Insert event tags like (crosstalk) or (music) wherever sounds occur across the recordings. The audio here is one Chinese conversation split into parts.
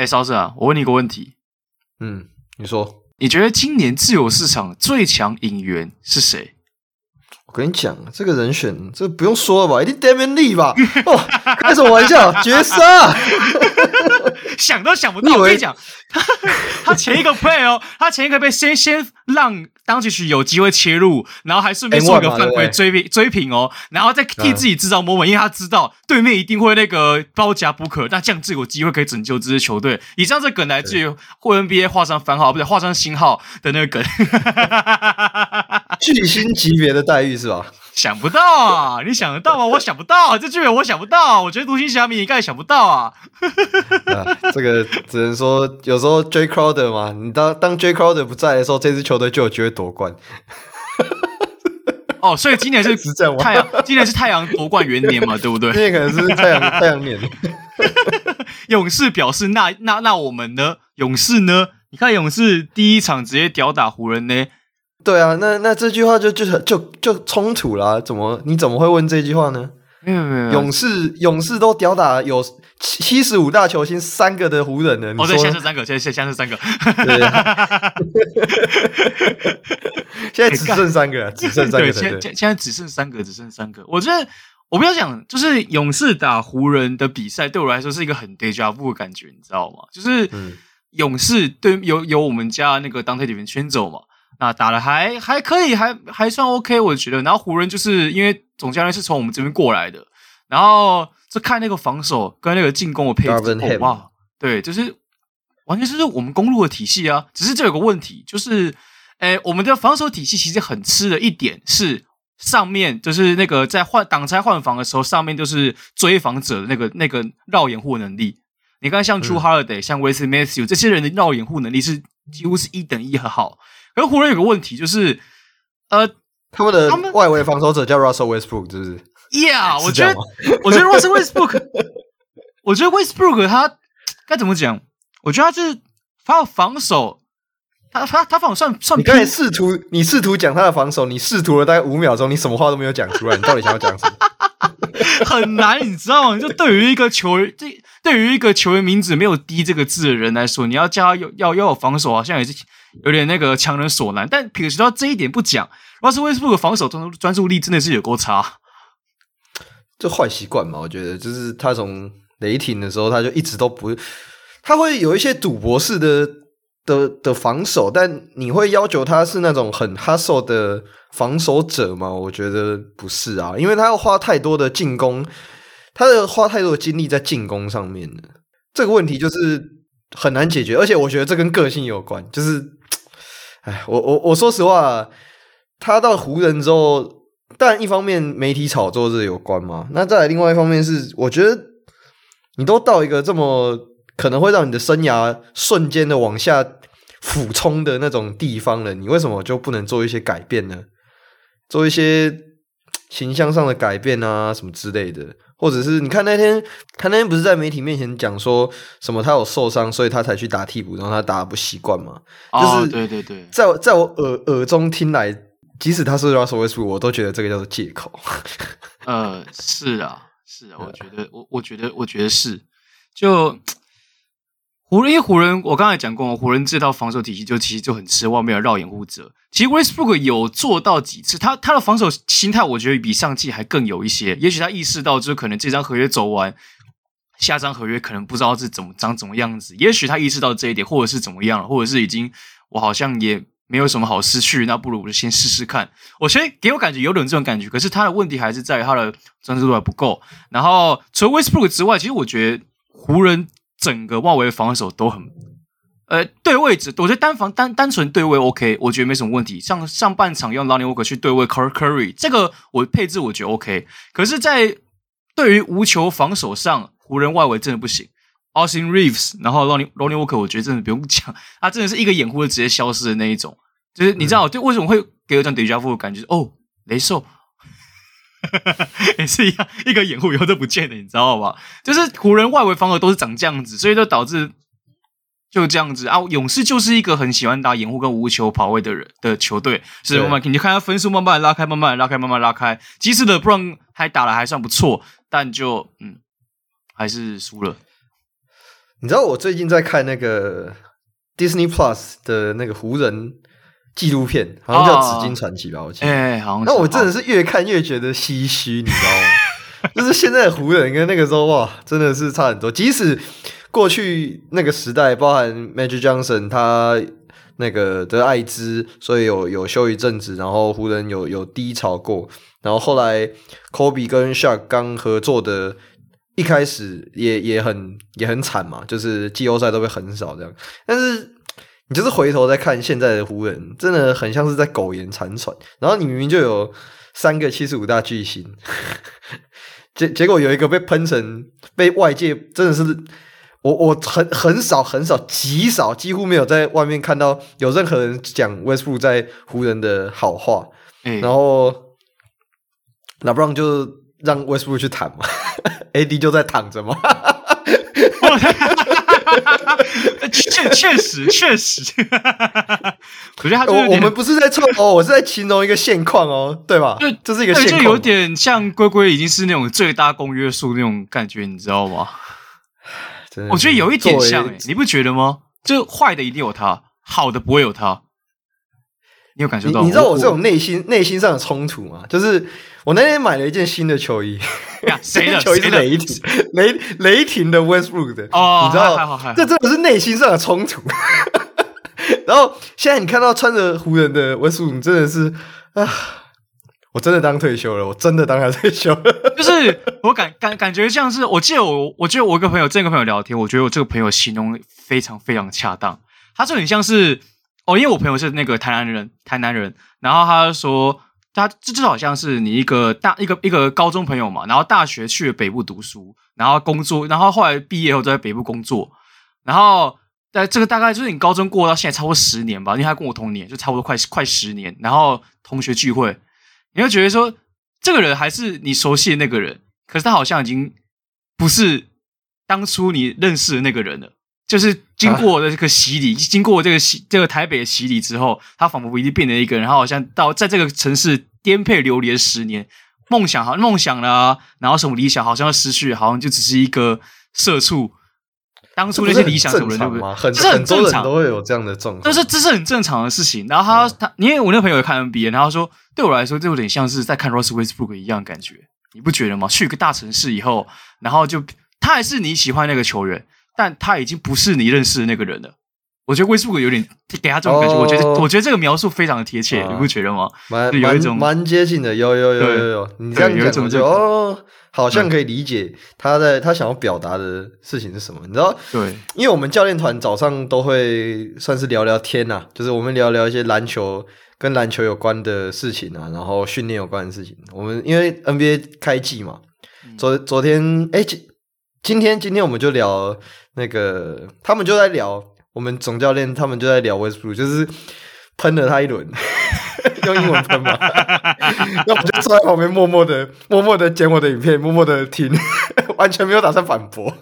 哎，邵子啊，我问你一个问题。嗯，你说，你觉得今年自由市场最强引援是谁？我跟你讲，这个人选这不用说了吧，一定 Damian Lee 吧？哦，开什么玩笑，绝杀！想都想不到，我跟你讲，他 (laughs) 他前一个 play 哦，他前一个被先先让当局有机会切入，然后还顺便做一个犯规追平追平哦，然后再替自己制造 moment，因为他知道对面一定会那个包夹不可，那这样子有机会可以拯救这支球队。以上这梗来自于 NBA 画上番号，不对，画上星号的那个梗，(laughs) 巨星级别的待遇是吧？想不到啊！你想得到吗？我想不到，这句我想不到。我觉得独行侠迷应该也想不到啊。(laughs) 啊，这个只能说有时候 Jay Crowder 嘛，你当当 Jay Crowder 不在的时候，这支球队就有机会夺冠。(laughs) 哦，所以今年是太阳，今年是太阳夺冠元年嘛，对不对？今年可能是太阳太阳年。(laughs) 勇士表示那：“那那那我们呢？勇士呢？你看勇士第一场直接吊打湖人呢。”对啊，那那这句话就就就就冲突啦。怎么你怎么会问这句话呢？没有没有，勇士勇士都吊打有七十五大球星三个的湖人呢。哦，对，现在是三个，现在现在是三个。对，(laughs) 现在只剩三个，只剩三个。现现现在只剩三个，只剩三个。我觉得我不要讲，就是勇士打湖人的比赛，对我来说是一个很 deja vu 的感觉，你知道吗？就是勇士对有有我们家那个 Donte DiVincenzo 走嘛。那打的还还可以，还还算 OK，我觉得。然后湖人就是因为总教练是从我们这边过来的，然后就看那个防守跟那个进攻的配置，哇，对，就是完全就是我们公路的体系啊。只是这有个问题，就是，诶，我们的防守体系其实很吃的一点是上面就是那个在换挡拆换防的时候，上面就是追防者的那个那个绕掩护能力。你看像 True Holiday、嗯、像 Wesley Matthews 这些人的绕掩护能力是几乎是一等一很好。而湖人有个问题，就是，呃，他们的外围防守者叫 Russell Westbrook，是不是？Yeah，我觉得，我觉得 Russell Westbrook，(laughs) 我觉得 Westbrook 他该怎么讲？我觉得他就是他的防守，他他他防守算算。你刚才试图，你试图讲他的防守，你试图了大概五秒钟，你什么话都没有讲出来，你到底想要讲什么？(laughs) 很难，你知道吗？就对于一个球员，这对于一个球员名字没有 D 这个字的人来说，你要叫他有要要有防守，好像也是。有点那个强人所难，但撇除到这一点不讲，Russell Westbrook 的防守专专注力真的是有够差。这坏习惯嘛，我觉得就是他从雷霆的时候他就一直都不，他会有一些赌博式的的的防守，但你会要求他是那种很 hustle 的防守者吗？我觉得不是啊，因为他要花太多的进攻，他的花太多的精力在进攻上面了。这个问题就是很难解决，而且我觉得这跟个性有关，就是。哎，我我我说实话，他到湖人之后，但一方面媒体炒作这有关嘛，那再来另外一方面是，我觉得你都到一个这么可能会让你的生涯瞬间的往下俯冲的那种地方了，你为什么就不能做一些改变呢？做一些形象上的改变啊，什么之类的。或者是你看那天，他那天不是在媒体面前讲说什么他有受伤，所以他才去打替补，然后他打得不习惯嘛？哦、就是对对对，在在我耳耳中听来，即使他是 Russell Westbrook，我都觉得这个叫做借口。呃，是啊，是啊，我觉得我我觉得我觉得是就。湖人，因为湖人，我刚才讲过，湖人这套防守体系就其实就很吃外面的绕掩护者。其实 Westbrook 有做到几次，他他的防守心态，我觉得比上季还更有一些。也许他意识到，就可能这张合约走完，下张合约可能不知道是怎么长怎么样子。也许他意识到这一点，或者是怎么样，或者是已经我好像也没有什么好失去，那不如我就先试试看。我其实给我感觉有点这种感觉，可是他的问题还是在于他的专注度还不够。然后除了 Westbrook 之外，其实我觉得湖人。整个外围的防守都很，呃，对位置，我觉得单防单单纯对位 OK，我觉得没什么问题。像上半场用 Lonnie Walker 去对位 Curry，这个我配置我觉得 OK。可是，在对于无球防守上，湖人外围真的不行。Austin Reeves，然后 Lonnie Lonnie Walker，我觉得真的不用讲，(laughs) 他真的是一个掩护就直接消失的那一种。就是你知道，就为什么会给我这样 deja vu 的感觉？哦，雷兽。(laughs) 也是一样，一个掩护以后都不见了，你知道吧？就是湖人外围防守都是长这样子，所以就导致就这样子啊。勇士就是一个很喜欢打掩护跟无球跑位的人的球队，是我们你就看他分数慢慢拉开，慢慢拉开，慢慢拉开。即使的布朗还打得还算不错，但就嗯还是输了。你知道我最近在看那个 Disney Plus 的那个湖人纪录片，好像叫《紫金传奇》吧？我记得。哎，好像。那我真的是越看越觉得唏嘘，你知道吗？(laughs) 就是现在的湖人跟那个时候哇，真的是差很多。即使过去那个时代，包含 Magic Johnson 他那个得艾滋，所以有有休一阵子，然后湖人有有低潮过，然后后来 Kobe 跟 Shaq 刚合作的。一开始也也很也很惨嘛，就是季后赛都会很少这样。但是你就是回头再看现在的湖人，真的很像是在苟延残喘。然后你明明就有三个七十五大巨星，(laughs) 结结果有一个被喷成被外界真的是我我很很少很少极少几乎没有在外面看到有任何人讲 Westbrook 在湖人的好话。嗯，然后 LeBron 就让 Westbrook 去谈嘛。(laughs) AD 就在躺着吗？(laughs) (laughs) 确确实确实，(laughs) 可是他我我们不是在测哦，我是在形容一个现况哦，对吧？就这是一个现况，就有点像龟龟已经是那种最大公约数那种感觉，你知道吗？我觉得有一点像、欸，你不觉得吗？就坏的一定有他，好的不会有他。你有感受到？你，你知道我这种内心内心上的冲突吗？就是。我那天买了一件新的球衣，(laughs) 谁 (laughs) 的球衣是雷霆？雷雷霆的 Westbrook 的哦，你知道？这真的是内心上的冲突。(laughs) 然后现在你看到穿着湖人的 Westbrook，真的是啊，我真的当退休了，我真的当他退休了。就是我感感感觉像是，我记得我，我记得我一个朋友，这个朋友聊天，我觉得我这个朋友形容非常非常恰当。他说很像是哦，因为我朋友是那个台南人，台南人，然后他就说。他这就好像是你一个大一个一个高中朋友嘛，然后大学去了北部读书，然后工作，然后后来毕业后在北部工作，然后在这个大概就是你高中过到现在超过十年吧，因为他跟我同年，就差不多快快十年。然后同学聚会，你会觉得说这个人还是你熟悉的那个人，可是他好像已经不是当初你认识的那个人了。就是经过的这个洗礼，啊、经过这个洗这个台北的洗礼之后，他仿佛已经变成一个人，然后好像到在这个城市颠沛流离十年，梦想好梦想啦、啊，然后什么理想好像要失去，好像就只是一个社畜。当初那些理想什么的，对不对？很这很正常，都会有这样的状况。但是这是很正常的事情。然后他、嗯、他，因为我那个朋友也看 NBA，然后说对我来说，就有点像是在看 Russell Westbrook 一样的感觉，你不觉得吗？去一个大城市以后，然后就他还是你喜欢那个球员。但他已经不是你认识的那个人了。我觉得威斯布鲁有点给他这种感觉。Oh, 我觉得，我觉得这个描述非常的贴切，啊、你不觉得吗？蛮有一种蛮接近的，有有有有有。对你这样讲就哦，好像可以理解他在他想要表达的事情是什么。你知道？对，因为我们教练团早上都会算是聊聊天呐、啊，就是我们聊聊一些篮球跟篮球有关的事情啊，然后训练有关的事情。我们因为 NBA 开季嘛，昨昨天哎今今天今天我们就聊。那个他们就在聊，我们总教练他们就在聊 Westbrook，就是喷了他一轮，(laughs) 用英文喷嘛。(laughs) 那我就坐在旁边默默的、默默的剪我的影片，默默的听，(laughs) 完全没有打算反驳。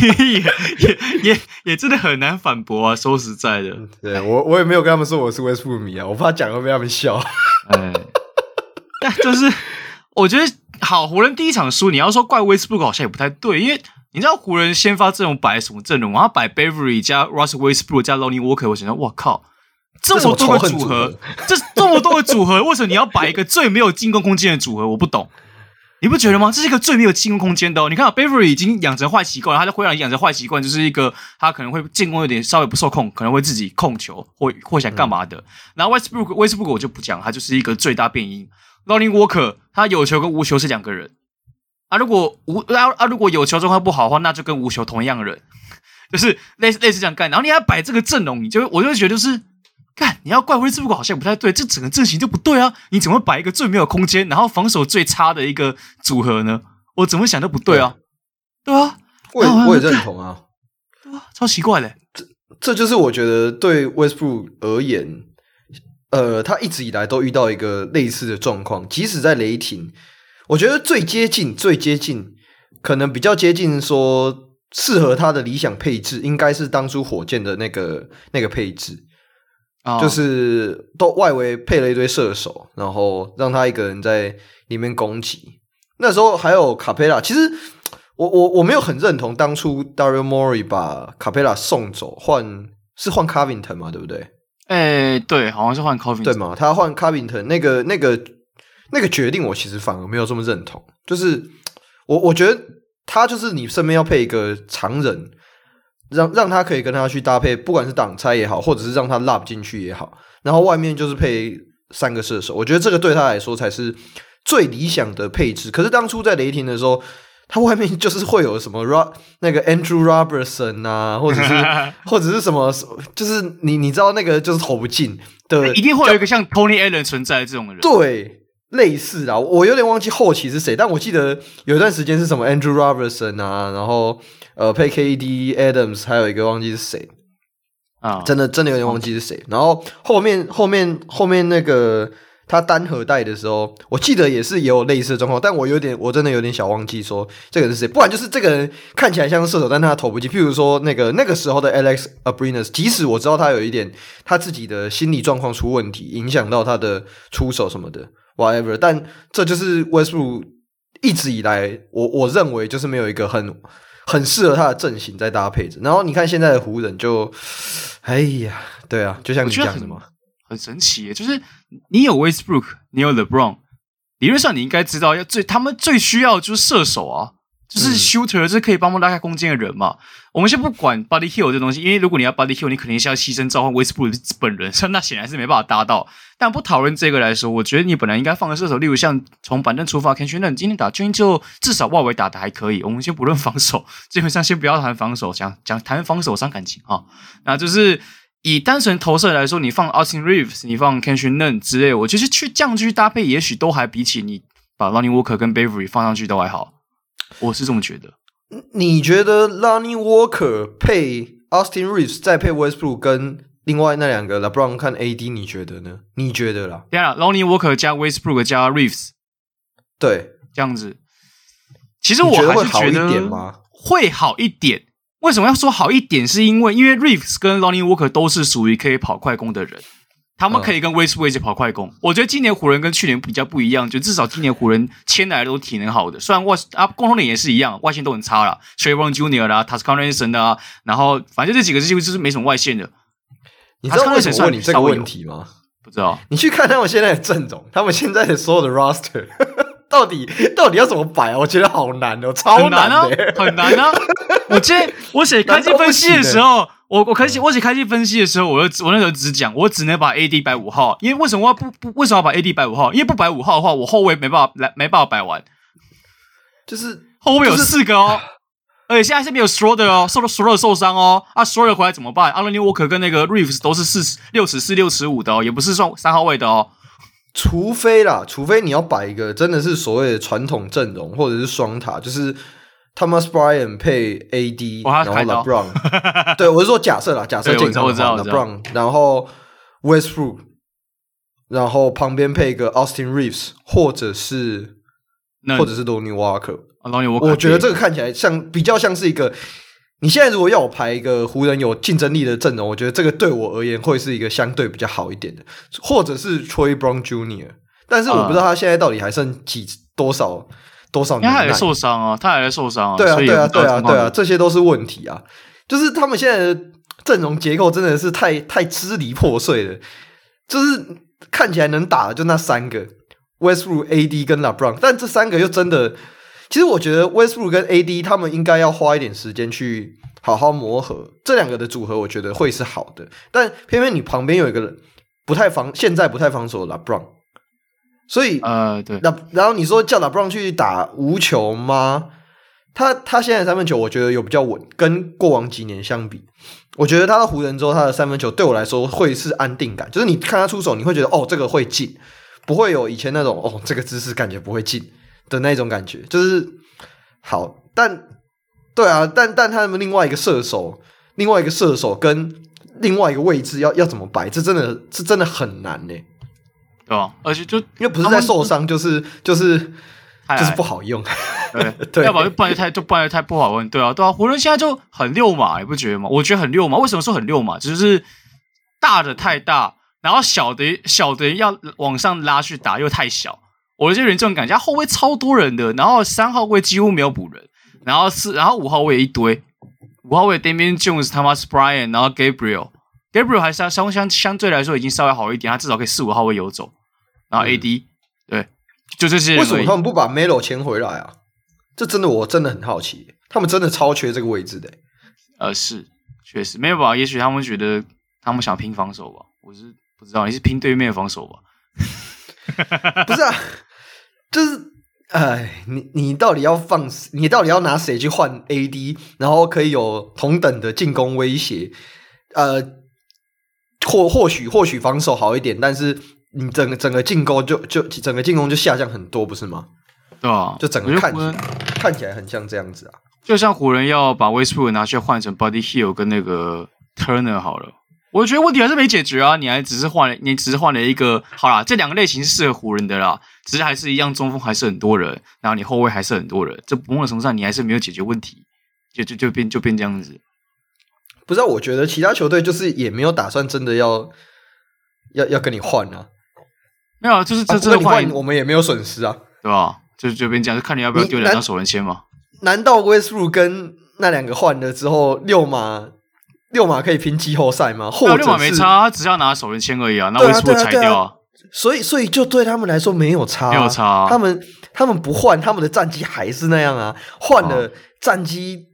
也也也也真的很难反驳啊！说实在的，对我我也没有跟他们说我是 Westbrook 迷啊，我怕讲会被他们笑。哎，但就是我觉得好，湖人第一场输，你要说怪 Westbrook 好像也不太对，因为。你知道湖人先发阵容摆什么阵容吗？他摆 Beverly 加 Russell Westbrook 加 Lonnie Walker，我想到，我靠，这么多个组合，这这，么多个组合，为什么你要摆一个最没有进攻空间的组合？我不懂，你不觉得吗？这是一个最没有进攻空间的哦。你看，Beverly 已经养成坏习惯了，他在灰狼养成坏习惯，就是一个他可能会进攻有点稍微不受控，可能会自己控球或或想干嘛的。嗯、然后 Westbrook Westbrook 我就不讲，他就是一个最大变因。Lonnie Walker 他有球跟无球是两个人。啊，如果无啊啊，如果有球状况不好的话，那就跟无球同样的人，(laughs) 就是类似类似这样干。然后你还摆这个阵容，你就我就会觉得就是，干你要怪威斯布鲁克好像不太对，这整个阵型就不对啊！你怎么摆一个最没有空间，然后防守最差的一个组合呢？我怎么想都不对啊，对，对啊，我也我也认同啊，对啊，超奇怪嘞。这这就是我觉得对威斯布鲁克而言，呃，他一直以来都遇到一个类似的状况，即使在雷霆。我觉得最接近、最接近，可能比较接近说适合他的理想配置，应该是当初火箭的那个那个配置，哦、就是都外围配了一堆射手，然后让他一个人在里面攻击。那时候还有卡佩拉。其实我我我没有很认同当初 Daryl Morey 把 Capela 送走，换是换 Covington 嘛，对不对？哎，对，好像是换 Coving 对嘛？他换 Coving 他那个那个那个决定，我其实反而没有这么认同。就是我我觉得他就是你身边要配一个常人，让让他可以跟他去搭配，不管是挡拆也好，或者是让他 lob 进去也好，然后外面就是配三个射手，我觉得这个对他来说才是最理想的配置。可是当初在雷霆的时候。他外面就是会有什么 Rob 那个 Andrew Robertson 啊，或者是 (laughs) 或者是什么，就是你你知道那个就是投不进的，一定会有一个像 Tony Allen 存在的这种人。对，类似啊，我有点忘记后期是谁，但我记得有一段时间是什么 Andrew Robertson 啊，然后呃配 KD Adams，还有一个忘记是谁啊，真的真的有点忘记是谁。然后后面后面后面那个。他单核带的时候，我记得也是也有类似的状况，但我有点我真的有点小忘记说这个人是谁。不然就是这个人看起来像是射手，但他投不进。譬如说那个那个时候的 Alex Abrines，即使我知道他有一点他自己的心理状况出问题，影响到他的出手什么的，whatever。但这就是 Westbrook 一直以来，我我认为就是没有一个很 (laughs) 很适合他的阵型在搭配着。然后你看现在的湖人就，哎呀，对啊，就像你讲的嘛。很神奇耶，就是你有 Westbrook，你有 LeBron，理论上你应该知道，要最他们最需要的就是射手啊，就是 shooter，就是可以帮忙拉开空间的人嘛。我们先不管 Buddy Hield 这东西，因为如果你要 Buddy Hield，你肯定是要牺牲召唤 Westbrook 本人，那显然是没办法达到。但不讨论这个来说，我觉得你本来应该放个射手，例如像从板凳出发，Kendrick Nunn 今天打军就至少外围打的还可以。我们先不论防守，基本上先不要谈防守，讲讲谈防守伤感情啊，那就是。以单纯投射来说，你放 Austin Reeves，你放 Kenshin Nunn 之类，我其实去这样去搭配，也许都还比起你把 Lonnie Walker 跟 Bembry 放上去都还好。我是这么觉得。你觉得 Lonnie Walker 配 Austin Reeves 再配 Westbrook 跟另外那两个 LeBron 看 AD，你觉得呢？你觉得啦？对啊，Lonnie Walker 加 Westbrook 加 Reeves，对，这样子。其实我还是觉得会好一点吗？会好一点。为什么要说好一点？是因为因为 Reeves 跟 Lonnie Walker 都是属于可以跑快攻的人，他们可以跟 Westbrook 一起跑快攻。我觉得今年湖人跟去年比较不一样，就至少今年湖人签来的都体能好的，虽然外啊共同点也是一样，外线都很差啦 Trey Brown Jr. 啦 Toscano Anderson 啊，然后反正这几个几乎就是没什么外线的。你知道为什么问你这个问题吗？不知道。你去看他们现在的阵容，他们现在的所有的 Roster。到底到底要怎么摆啊？我觉得好难哦，超难的，很难啊！(laughs) 我今天我写开机分析的时候，我我开我写开机分析的时候，我就我那时候只讲，我只能把 AD 摆五号，因为为什么我要不不为什么要把 AD 摆五号？因为不摆五号的话，我后卫没办法来没办法摆完，就是后卫有四个哦，(laughs) 而且现在是没有 Schroeder 哦，受了 Schroeder 受伤哦，啊 Schroeder 回来怎么办？Lonnie Walker 跟那个 Reeves 都是四六尺四六尺五的哦，也不是算三号位的哦。除非啦，除非你要摆一个真的是所谓的传统阵容，或者是双塔，就是 Thomas Bryant 配 AD，然后 LeBron，(laughs) 对，我是说假设啦，(laughs) 假设健康的话，LeBron，然后 Westbrook，然后旁边配一个 Austin Reeves，或者是或者是 Lonnie Walker，Lonnie Walker，我觉得这个看起来像比较像是一个。你现在如果要我排一个湖人有竞争力的阵容，我觉得这个对我而言会是一个相对比较好一点的，或者是 Troy Brown Jr.，但是我不知道他现在到底还剩几多少多少年，他还在受伤啊，他还在受伤啊，对啊，对啊，对啊，对啊，这些都是问题啊，就是他们现在的阵容结构真的是太太支离破碎了，就是看起来能打的就那三个 Westbrook、AD 跟 LeBron，但这三个又真的。其实我觉得 Westbrook 跟 AD 他们应该要花一点时间去好好磨合，这两个的组合我觉得会是好的。但偏偏你旁边有一个人不太防，现在不太防守的 LeBron，所以呃对，那然后你说叫 LeBron 去打无球吗？他他现在三分球我觉得有比较稳，跟过往几年相比，我觉得他到湖人之后他的三分球对我来说会是安定感，就是你看他出手你会觉得哦这个会进，不会有以前那种哦这个姿势感觉不会进。的那种感觉就是好，但对啊，但但他们另外一个射手，另外一个射手跟另外一个位置要要怎么摆，这真的是真的很难呢，对吧？而且就因为不是在受伤，就是就是就是不好用，对 (laughs) 对，要不然就办的太就办的太不好用，对啊对啊，湖人现在就很溜马，你不觉得吗？我觉得很溜马，为什么说很溜马？就是大的太大，然后小的小的要往上拉去打又太小。我这人这种感觉，后卫超多人的，然后三号位几乎没有补人，然后四，然后五号位一堆，五号位 Damian Jones、Thomas Bryant，然后 Gabriel，Gabriel 还是相相相对来说已经稍微好一点，他至少可以四五号位游走。然后 AD，、嗯、对，就这些。为什么他们不把 Melo 签回来啊？这真的我真的很好奇，他们真的超缺这个位置的。呃，是，确实没有吧？也许他们觉得他们想拼防守吧，我是不知道，你是拼对面的防守吧？(laughs) 不是啊，就是。哎，你你到底要放？你到底要拿谁去换 AD，然后可以有同等的进攻威胁？呃，或或许或许防守好一点，但是你整个整个进攻就就整个进攻就下降很多，不是吗？对啊，就整个看起来看起来很像这样子啊。就像湖人要把 Westbrook 拿去换成 Buddy Hield 跟那个 Turner 好了。我觉得问题还是没解决啊！你还只是换了，你只是换了一个，好啦，这两个类型是适合湖人的啦，只是还是一样，中锋还是很多人，然后你后卫还是很多人，这某种程度上你还是没有解决问题，就就就变就变这样子。不知道，我觉得其他球队就是也没有打算真的要要要跟你换啊，没有，就是这这换我们也没有损失啊，对吧？就就变这样，就看你要不要丢两张首轮签嘛。难道 Westbrook 跟那两个换了之后六码？六马可以拼季后赛吗？或者没差，他只要拿首轮签而已啊。那为什么裁掉啊？所以，所以就对他们来说没有差，没有差。他们他们不换，他们的战绩还是那样啊。换了战绩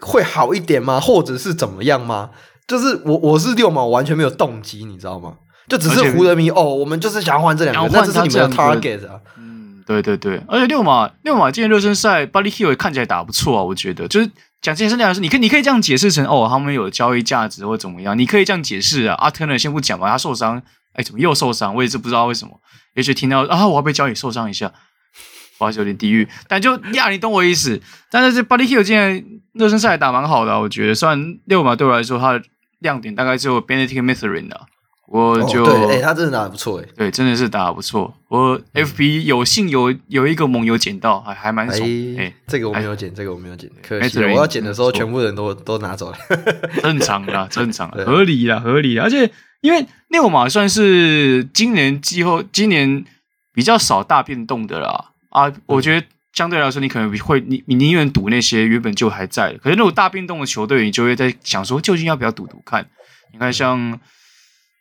会好一点吗？或者是怎么样吗？就是我我是六码，我完全没有动机，你知道吗？就只是湖人迷哦，我们就是想要换这两个，那这是你们的 target 啊。嗯，对对对。而且六马六马今天热身赛，Buddy Hield 看起来打不错啊，我觉得就是。讲这件事情是，你可你可以这样解释成哦，他们有交易价值或怎么样，你可以这样解释啊。阿特呢，先不讲吧，他受伤，哎，怎么又受伤？我也是不知道为什么。也许听到啊，我要被交易受伤一下，我还是，有点地狱。但就呀，你懂我意思。但是这 Body Hill 今天热身赛打蛮好的，我觉得。虽然六码对我来说，他的亮点大概只有 Benedict Mathurin 的。我就、哦、对，哎，他真的打得不错，哎，对，真的是打得不错。我 FB 有幸有有一个盟友捡到，还还蛮爽。哎，这个我没有捡，这个我没有捡，可惜我要捡的时候，全部人都都拿走了。正常的，正常的，合理啦，合理啦。而且因为六马算是今年季后今年比较少大变动的啦。啊，我觉得相对来说，你可能会你你宁愿赌那些原本就还在的，可是那种大变动的球队，你就会在想说，究竟要不要赌赌看？你看像。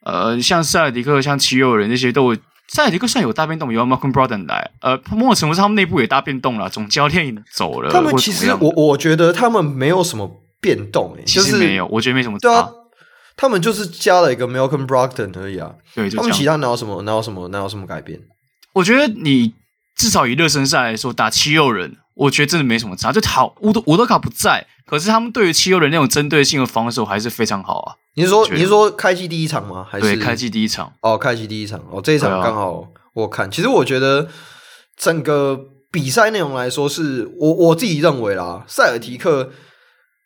呃，像塞尔迪克、像七六人那些都有，塞尔迪克算有大变动，有 Malcolm Brogdon 来。呃，某种程度上他们内部也大变动了，总教练走了。他们其实我我觉得他们没有什么变动，欸，其实没有，我觉得没什么。对啊，他们就是加了一个 Malcolm Brogdon 而已啊。对，他们其他哪有什么哪有什么哪有什么改变？我觉得你至少以热身赛来说打七六人，我觉得真的没什么差。就好，乌德乌德卡不在，可是他们对于七六人那种针对性的防守还是非常好啊。你是说你是说开季第一场吗？还是对开季第一场？哦，开季第一场哦，这一场刚好我看。其实我觉得整个比赛内容来说是，是我我自己认为啦。塞尔提克，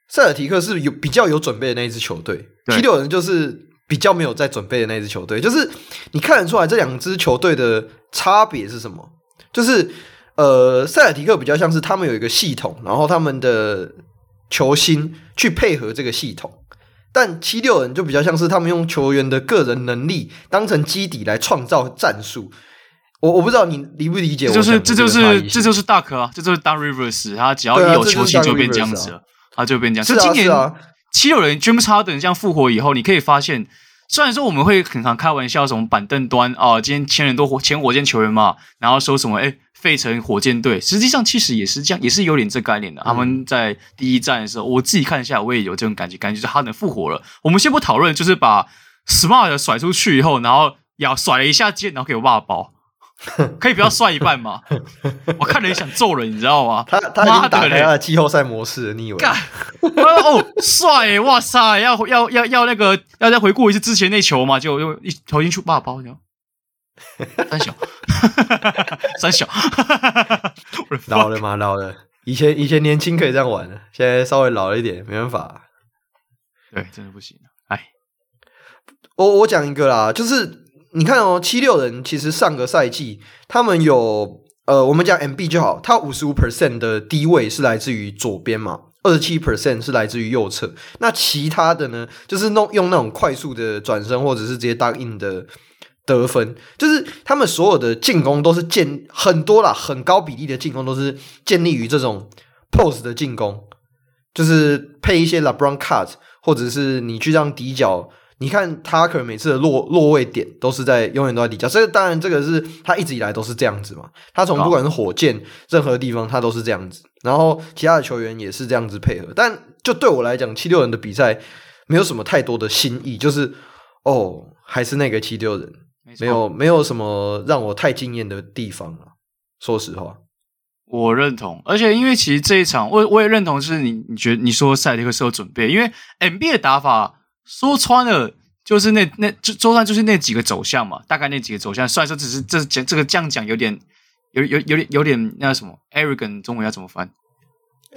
塞尔提克是有比较有准备的那一支球队，七六人就是比较没有在准备的那一支球队。就是你看得出来这两支球队的差别是什么？就是呃，塞尔提克比较像是他们有一个系统，然后他们的球星去配合这个系统。但七六人就比较像是他们用球员的个人能力当成基底来创造战术。我我不知道你理不理解我，就是这就是这就是大可啊，这就是 Doc Rivers，他只要一有球星就变这样子了，他就变这样。就今年七六人 James Harden 这样复活以后，你可以发现，虽然说我们会很常开玩笑，什么板凳端啊，今天签人都签火箭球员嘛，然后说什么哎。费城火箭队实际上其实也是这样，也是有点这概念的。他们在第一站的时候，我自己看一下，我也有这种感觉，感觉就是哈登复活了。我们先不讨论，就是把 Smart 甩出去以后，然后要甩了一下肩，然后给我爸包，(laughs) 可以不要帅一半吗？我看了也想揍人，你知道吗？他他已经打开了季后赛模式，你以为？哦，帅！哇塞，要要要要那个要再回顾一次之前那球嘛？就用一投进去，爸包，你三小，三小 (laughs) (laughs) 老了吗？老了。以前以前年轻可以这样玩的，现在稍微老了一点，没办法。(laughs) 对，真的不行。哎，我我讲一个啦，就是你看哦，七六人其实上个赛季他们有呃，我们讲 MB 就好，他五十五 percent 的低位是来自于左边嘛，二十七 percent 是来自于右侧。那其他的呢，就是弄用那种快速的转身，或者是直接 duck in 的。得分就是他们所有的进攻都是建很多啦，很高比例的进攻都是建立于这种 post 的进攻，就是配一些 LeBron cut，或者是你去让底角。你看 Tucker 每次的落落位点都是在永远都在底角，这个当然这个是他一直以来都是这样子嘛。他从不管是火箭任何地方他都是这样子，然后其他的球员也是这样子配合。但就对我来讲，七六人的比赛没有什么太多的新意，就是哦，还是那个七六人，没有没有什么让我太惊艳的地方啊。说实话，我认同，而且因为其实这一场我我也认同，是你你觉得你说赛迪克是有准备，因为 NBA 的打法。说穿了，就是那那就就算就是那几个走向嘛，大概那几个走向。虽然说只是这讲这个这样讲有点有有有点有点那什么 arrogant，中文要怎么翻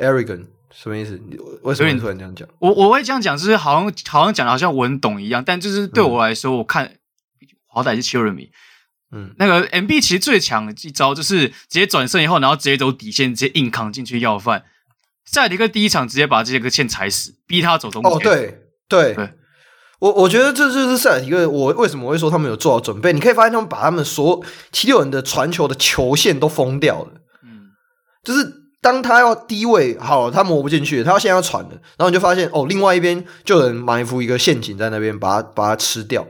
？arrogant 什么意思？为什么你突然这样讲？我我会这样讲，就是好像好像讲的好像我很懂一样，但就是对我来说，嗯、我看好歹是七六人迷，嗯，那个 MB 其实最强的一招就是直接转身以后，然后直接走底线，直接硬扛进去要饭。赛迪克第一场直接把这些个线踩死，逼他走中间。哦，对。对，对我我觉得这就是赛尔提克。我为什么会说他们有做好准备？你可以发现他们把他们所有七六人的传球的球线都封掉了。嗯，就是当他要低位，好，他磨不进去，他要现在要传了，然后你就发现哦，另外一边就有人埋伏一个陷阱在那边，把他把他吃掉。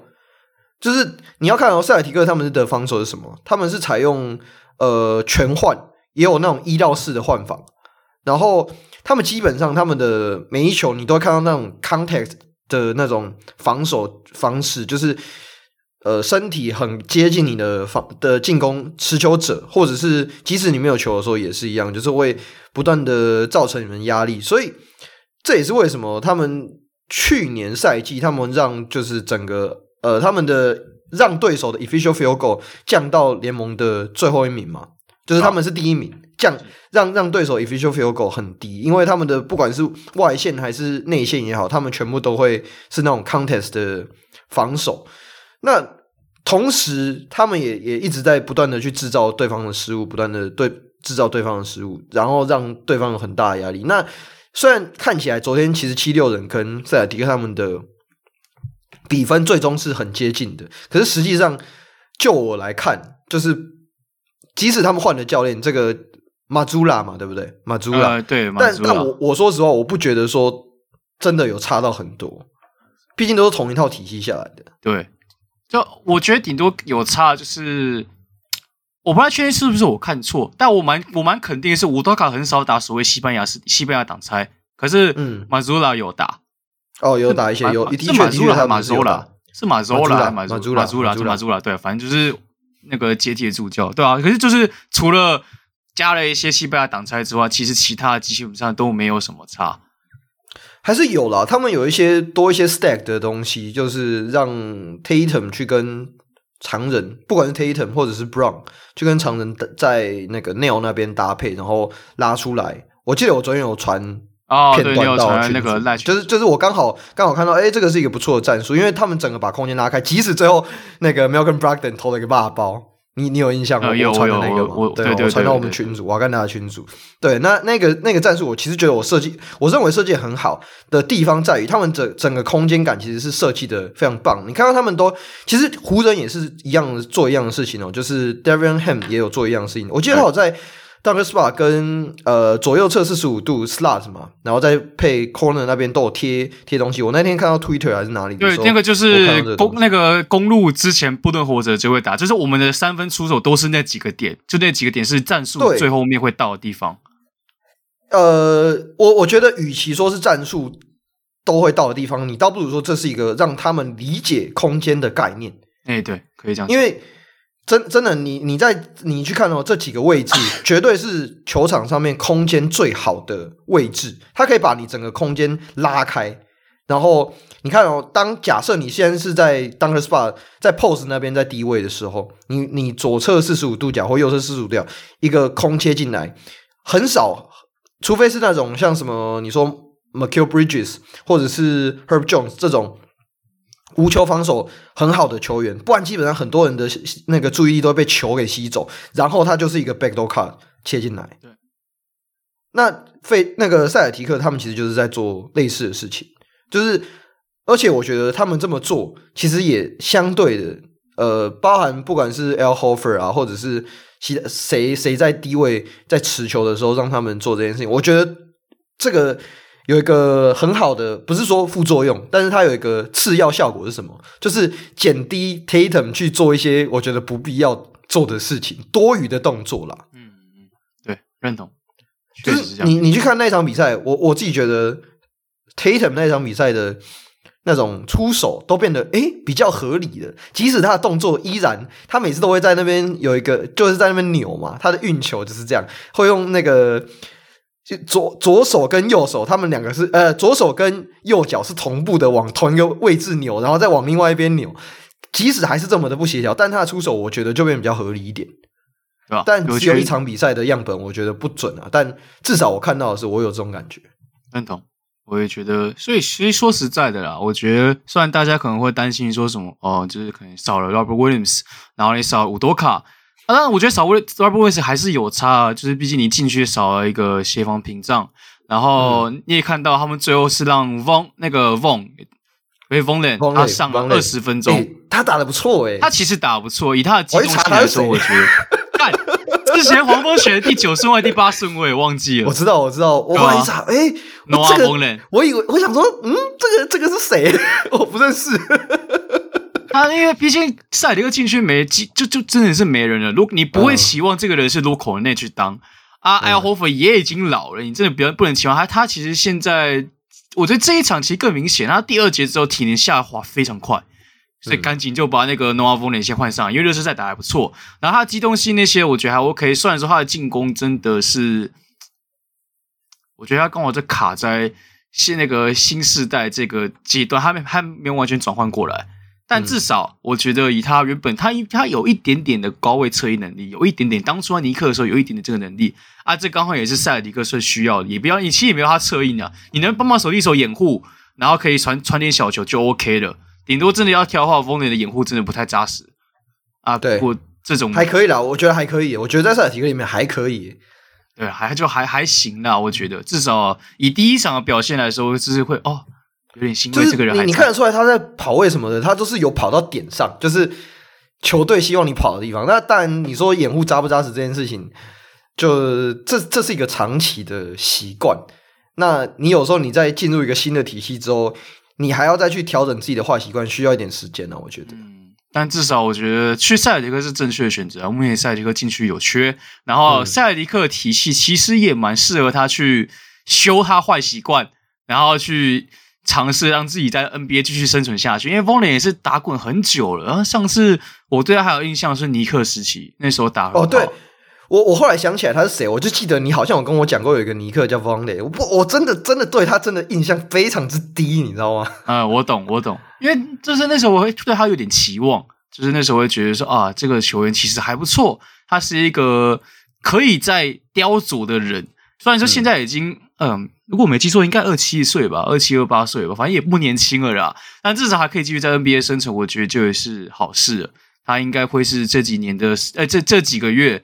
就是你要看到塞尔提克他们的防守是什么？他们是采用呃全换，也有那种一到四的换防，然后。他们基本上，他们的每一球你都看到那种 contact 的那种防守方式，就是呃身体很接近你的防的进攻持球者，或者是即使你没有球的时候也是一样，就是会不断的造成你们压力。所以这也是为什么他们去年赛季他们让就是整个呃他们的让对手的 official field goal 降到联盟的最后一名嘛，就是他们是第一名。降让让对手 official field goal 很低，因为他们的不管是外线还是内线也好，他们全部都会是那种 contest 的防守。那同时，他们也也一直在不断的去制造对方的失误，不断的对制造对方的失误，然后让对方有很大的压力。那虽然看起来昨天其实七六人跟塞尔迪克他们的比分最终是很接近的，可是实际上就我来看，就是即使他们换了教练，这个。马祖拉嘛，对不对？马祖拉，呃、对。但但我我说实话，我不觉得说真的有差到很多，毕竟都是同一套体系下来的。对，就我觉得顶多有差，就是我不太确定是不是我看错，但我蛮我蛮肯定的是，伍多卡很少打所谓西班牙是西班牙挡拆，可是嗯，马祖拉有打，哦，有打一些，有，是马祖拉还是马祖拉？是马祖拉，马祖拉，马祖拉，马祖拉，对，反正就是那个接替的助教，对啊，可是就是除了。加了一些西班牙挡拆之外，其实其他的基本上都没有什么差，还是有啦。他们有一些多一些 stack 的东西，就是让 Tatum 去跟常人，不管是 Tatum 或者是 Brown 去跟常人在那个 Neil 那边搭配，然后拉出来。我记得我昨天有传片段到群组，哦、就是就是我刚好刚好看到，哎，这个是一个不错的战术，因为他们整个把空间拉开，即使最后那个 Malcolm Brogdon 投了一个大包。你你有印象吗？我传的那个吗？对，我传到我们群组，瓦甘达的群组。对，那那个那个战术，我其实觉得我设计，我认为设计很好的地方在于，他们整整个空间感其实是设计的非常棒。你看到他们都，其实湖人也是一样做一样的事情哦，就是 Darvin Ham 也有做一样的事情。我记得他有在。Dunker spot 跟呃左右侧四十五度 slot 嘛，然后再配 corner 那边都有贴贴东西。我那天看到 Twitter 还是哪里？对，那个就是公那个公路之前不能活着就会打，就是我们的三分出手都是那几个点，就那几个点是战术最后面会到的地方。呃，我我觉得与其说是战术都会到的地方，你倒不如说这是一个让他们理解空间的概念。哎，对，可以这样，因为。真真的，你你在你去看哦，这几个位置绝对是球场上面空间最好的位置，它可以把你整个空间拉开。然后你看哦，当假设你现在是在 dunker spot 在 post 那边在低位的时候，你你左侧四十五度角或右侧四十五度角一个空切进来，很少，除非是那种像什么你说 Mikal Bridges 或者是 Herb Jones 这种。无球防守很好的球员，不然基本上很多人的那个注意力都被球给吸走，然后他就是一个 backdoor cut 切进来。对，那费那个塞尔提克他们其实就是在做类似的事情，就是而且我觉得他们这么做其实也相对的，呃，包含不管是 Al Horford 啊，或者是谁谁在低位在持球的时候让他们做这件事情。我觉得这个有一个很好的，不是说副作用，但是它有一个次要效果是什么？就是减低 Tatum 去做一些我觉得不必要做的事情，多余的动作啦。嗯嗯，对，认同。就是你你去看那场比赛，我我自己觉得 Tatum 那场比赛的那种出手都变得诶比较合理的，即使他的动作依然，他每次都会在那边有一个就是在那边扭嘛，他的运球就是这样，会用那个就左左手跟右手，他们两个是呃左手跟右脚是同步的往同一个位置扭，然后再往另外一边扭，即使还是这么的不协调，但他的出手我觉得就变比较合理一点。对吧？但只有一场比赛的样本，我觉得不准啊。但至少我看到的是，我有这种感觉。认同，我也觉得。所以，其实说实在的啦，我觉得虽然大家可能会担心说什么哦，就是可能少了 Robert Williams，然后你少了伍多卡，当然我觉得少 Robert Williams 还是有差啊。就是毕竟你进去少了一个协防屏障，然后你也看到他们最后是让 Von 那个 Von，因为 Vonleh 他上了二十分钟，欸，他打的不错诶、欸，他其实打得不错，以他的机动性来说，我觉得。(laughs) 之前黄蜂选的第九顺位、第八顺位忘记了。我知道，我知道，我后来一查，哎、欸，这个我以为我想说，嗯，这个这个是谁？(laughs) 我不认识。他因为毕竟塞尔提克禁区没就就，就真的是没人了。如果你不会期望这个人是 Luka 内去当、嗯、啊，Al Horford 也已经老了，你真的不要不能期望他。他其实现在，我觉得这一场其实更明显，他第二节之后体能下滑非常快。所以赶紧就把那个 Noah Vonleh 先换上，因为热身赛打还不错。然后他的机动性那些，我觉得还 OK。虽然说他的进攻真的是，我觉得他刚好在卡在现那个新时代这个阶段，他没还没有完全转换过来。但至少我觉得以他原本他他有一点点的高位策应能力，有一点点当初尼克的时候有一点点这个能力啊，这刚好也是塞尔迪克是需要的。也不要你其实也没有他策应啊，你能帮忙手递手掩护，然后可以传传点小球就 OK 了。顶多真的要挑的话，丰年的掩护真的不太扎实啊。对，不过这种还可以啦，我觉得还可以。我觉得在塞尔提克里面还可以，对，还就还还行啦。我觉得至少以第一场的表现来说，就是会哦有点欣慰。这个人还你，你看得出来他在跑位什么的，他都是有跑到点上，就是球队希望你跑的地方。那当然，你说掩护扎不扎实这件事情，就这这是一个长期的习惯。那你有时候你在进入一个新的体系之后。你还要再去调整自己的坏习惯，需要一点时间呢、啊。我觉得，嗯，但至少我觉得去塞尔迪克是正确的选择啊。目前塞尔迪克禁区有缺，然后塞尔迪克的体系其实也蛮适合他去修他坏习惯，然后去尝试让自己在 NBA 继续生存下去。因为 Vonleh 也是打滚很久了，然后上次我对他还有印象是尼克时期，那时候打哦对。我我后来想起来他是谁，我就记得你好像有跟我讲过有一个尼克叫 Vonleh，我不我真的真的对他真的印象非常之低，你知道吗？嗯，(laughs) 我懂我懂，因为就是那时候我会对他有点期望，就是那时候会觉得说啊，这个球员其实还不错，他是一个可以在雕琢的人。虽然说现在已经嗯，嗯，如果我没记错，应该二七岁吧，二七二八岁吧，反正也不年轻了啦。但至少还可以继续在 NBA 生存，我觉得就也是好事了。他应该会是这几年的呃这这几个月。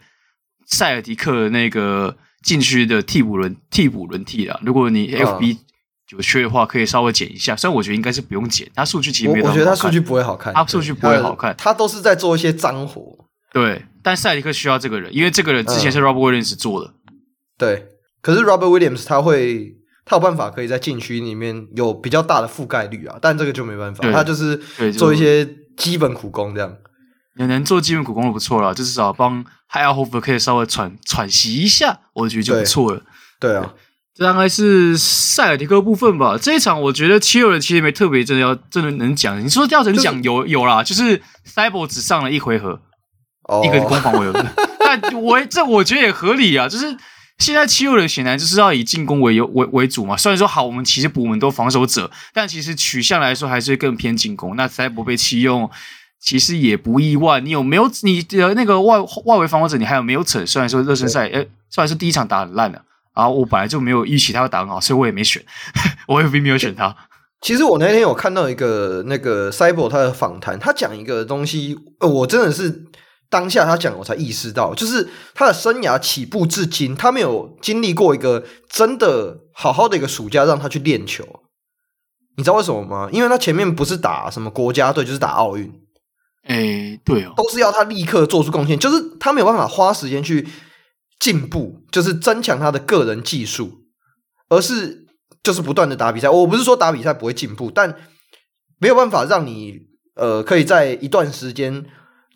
塞尔迪克那个禁区的替补轮替补轮替了，如果你 FB 有缺的话，可以稍微减一下。虽然我觉得应该是不用减，他数据其实没有。我觉得他数据不会好看，他数据不会好看，他都是在做一些脏活。对，但塞尔迪克需要这个人，因为这个人之前是 Robert Williams 做的。嗯、对，可是 Robert Williams 他会他有办法可以在禁区里面有比较大的覆盖率啊，但这个就没办法，他就是做一些基本苦工这样。也能做基本苦工就不错了，就至少帮 Al Horford 可以稍微喘喘息一下，我觉得就不错了。对，对啊，这大概是塞尔提克部分吧。这一场我觉得七六人其实没特别真的要真的能讲。你说调整讲有有啦，就是 Thybulle 只上了一回合，哦、一个攻防我有。(laughs) 但我这我觉得也合理啊，就是现在七六人显然就是要以进攻为优为为主嘛。虽然说好，我们其实补门都防守者，但其实取向来说还是更偏进攻。那 Thybulle 被弃用。其实也不意外，你有没有你的那个外外围防守者？你还有没有扯？虽然说热身赛，诶，虽然说第一场打很烂的啊，我本来就没有预期他会打很好，所以我也没选，(laughs) 我也并没有选他。其实我那天有看到一个那个 Cyborg 他的访谈，他讲一个东西，呃，我真的是当下他讲，我才意识到，就是他的生涯起步至今，他没有经历过一个真的好好的一个暑假让他去练球。你知道为什么吗？因为他前面不是打什么国家队，就是打奥运。哎、欸，对哦，都是要他立刻做出贡献，就是他没有办法花时间去进步，就是增强他的个人技术，而是就是不断的打比赛。我不是说打比赛不会进步，但没有办法让你呃可以在一段时间，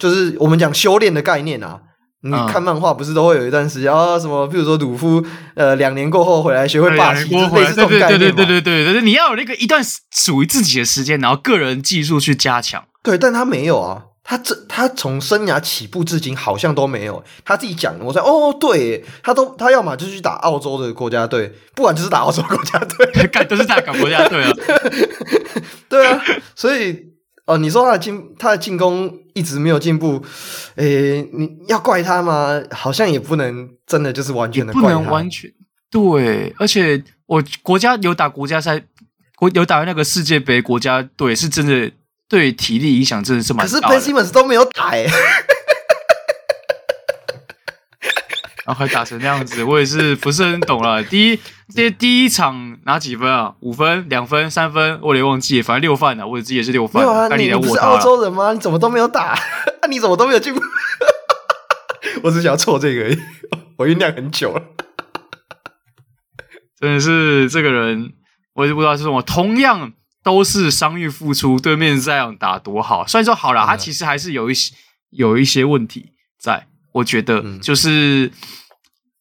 就是我们讲修炼的概念啊。你看漫画不是都会有一段时间啊？什么？譬如说鲁夫，呃，两年过后回来学会霸气，就是类似这种概念嘛。对对对对对对，你要有那个一段属于自己的时间，然后个人技术去加强。对，但他没有啊，他这他从生涯起步至今好像都没有。他自己讲的，我说哦，对，他都他要么就去打澳洲的国家队，不管就是打澳洲国家队，(laughs) 干都是在搞国家队啊。(laughs) 对啊，所以。哦，你说他的进他的进攻一直没有进步，诶、欸，你要怪他吗？好像也不能真的就是完全的怪他。不能完全对，而且我国家有打国家赛，国有打那个世界杯国家队，是真的对体力影响真的是蛮大的。可是 Ben Simmons 都没有打诶。然后还打成那样子，我也是不是很懂了。第一，这第一场拿几分啊？五分、两分、三分，我有点忘记，反正六犯了。我自己也是六犯。啊，你，你不是澳洲人吗？你怎么都没有打？那你怎么都没有进步？(laughs) 我只想要错这个而已，我酝酿很久了。(laughs) 真的是这个人，我也不知道是什么。同样都是伤愈复出，对面这样打多好。虽然说好了，他其实还是有一些有一些问题在。我觉得就是、嗯、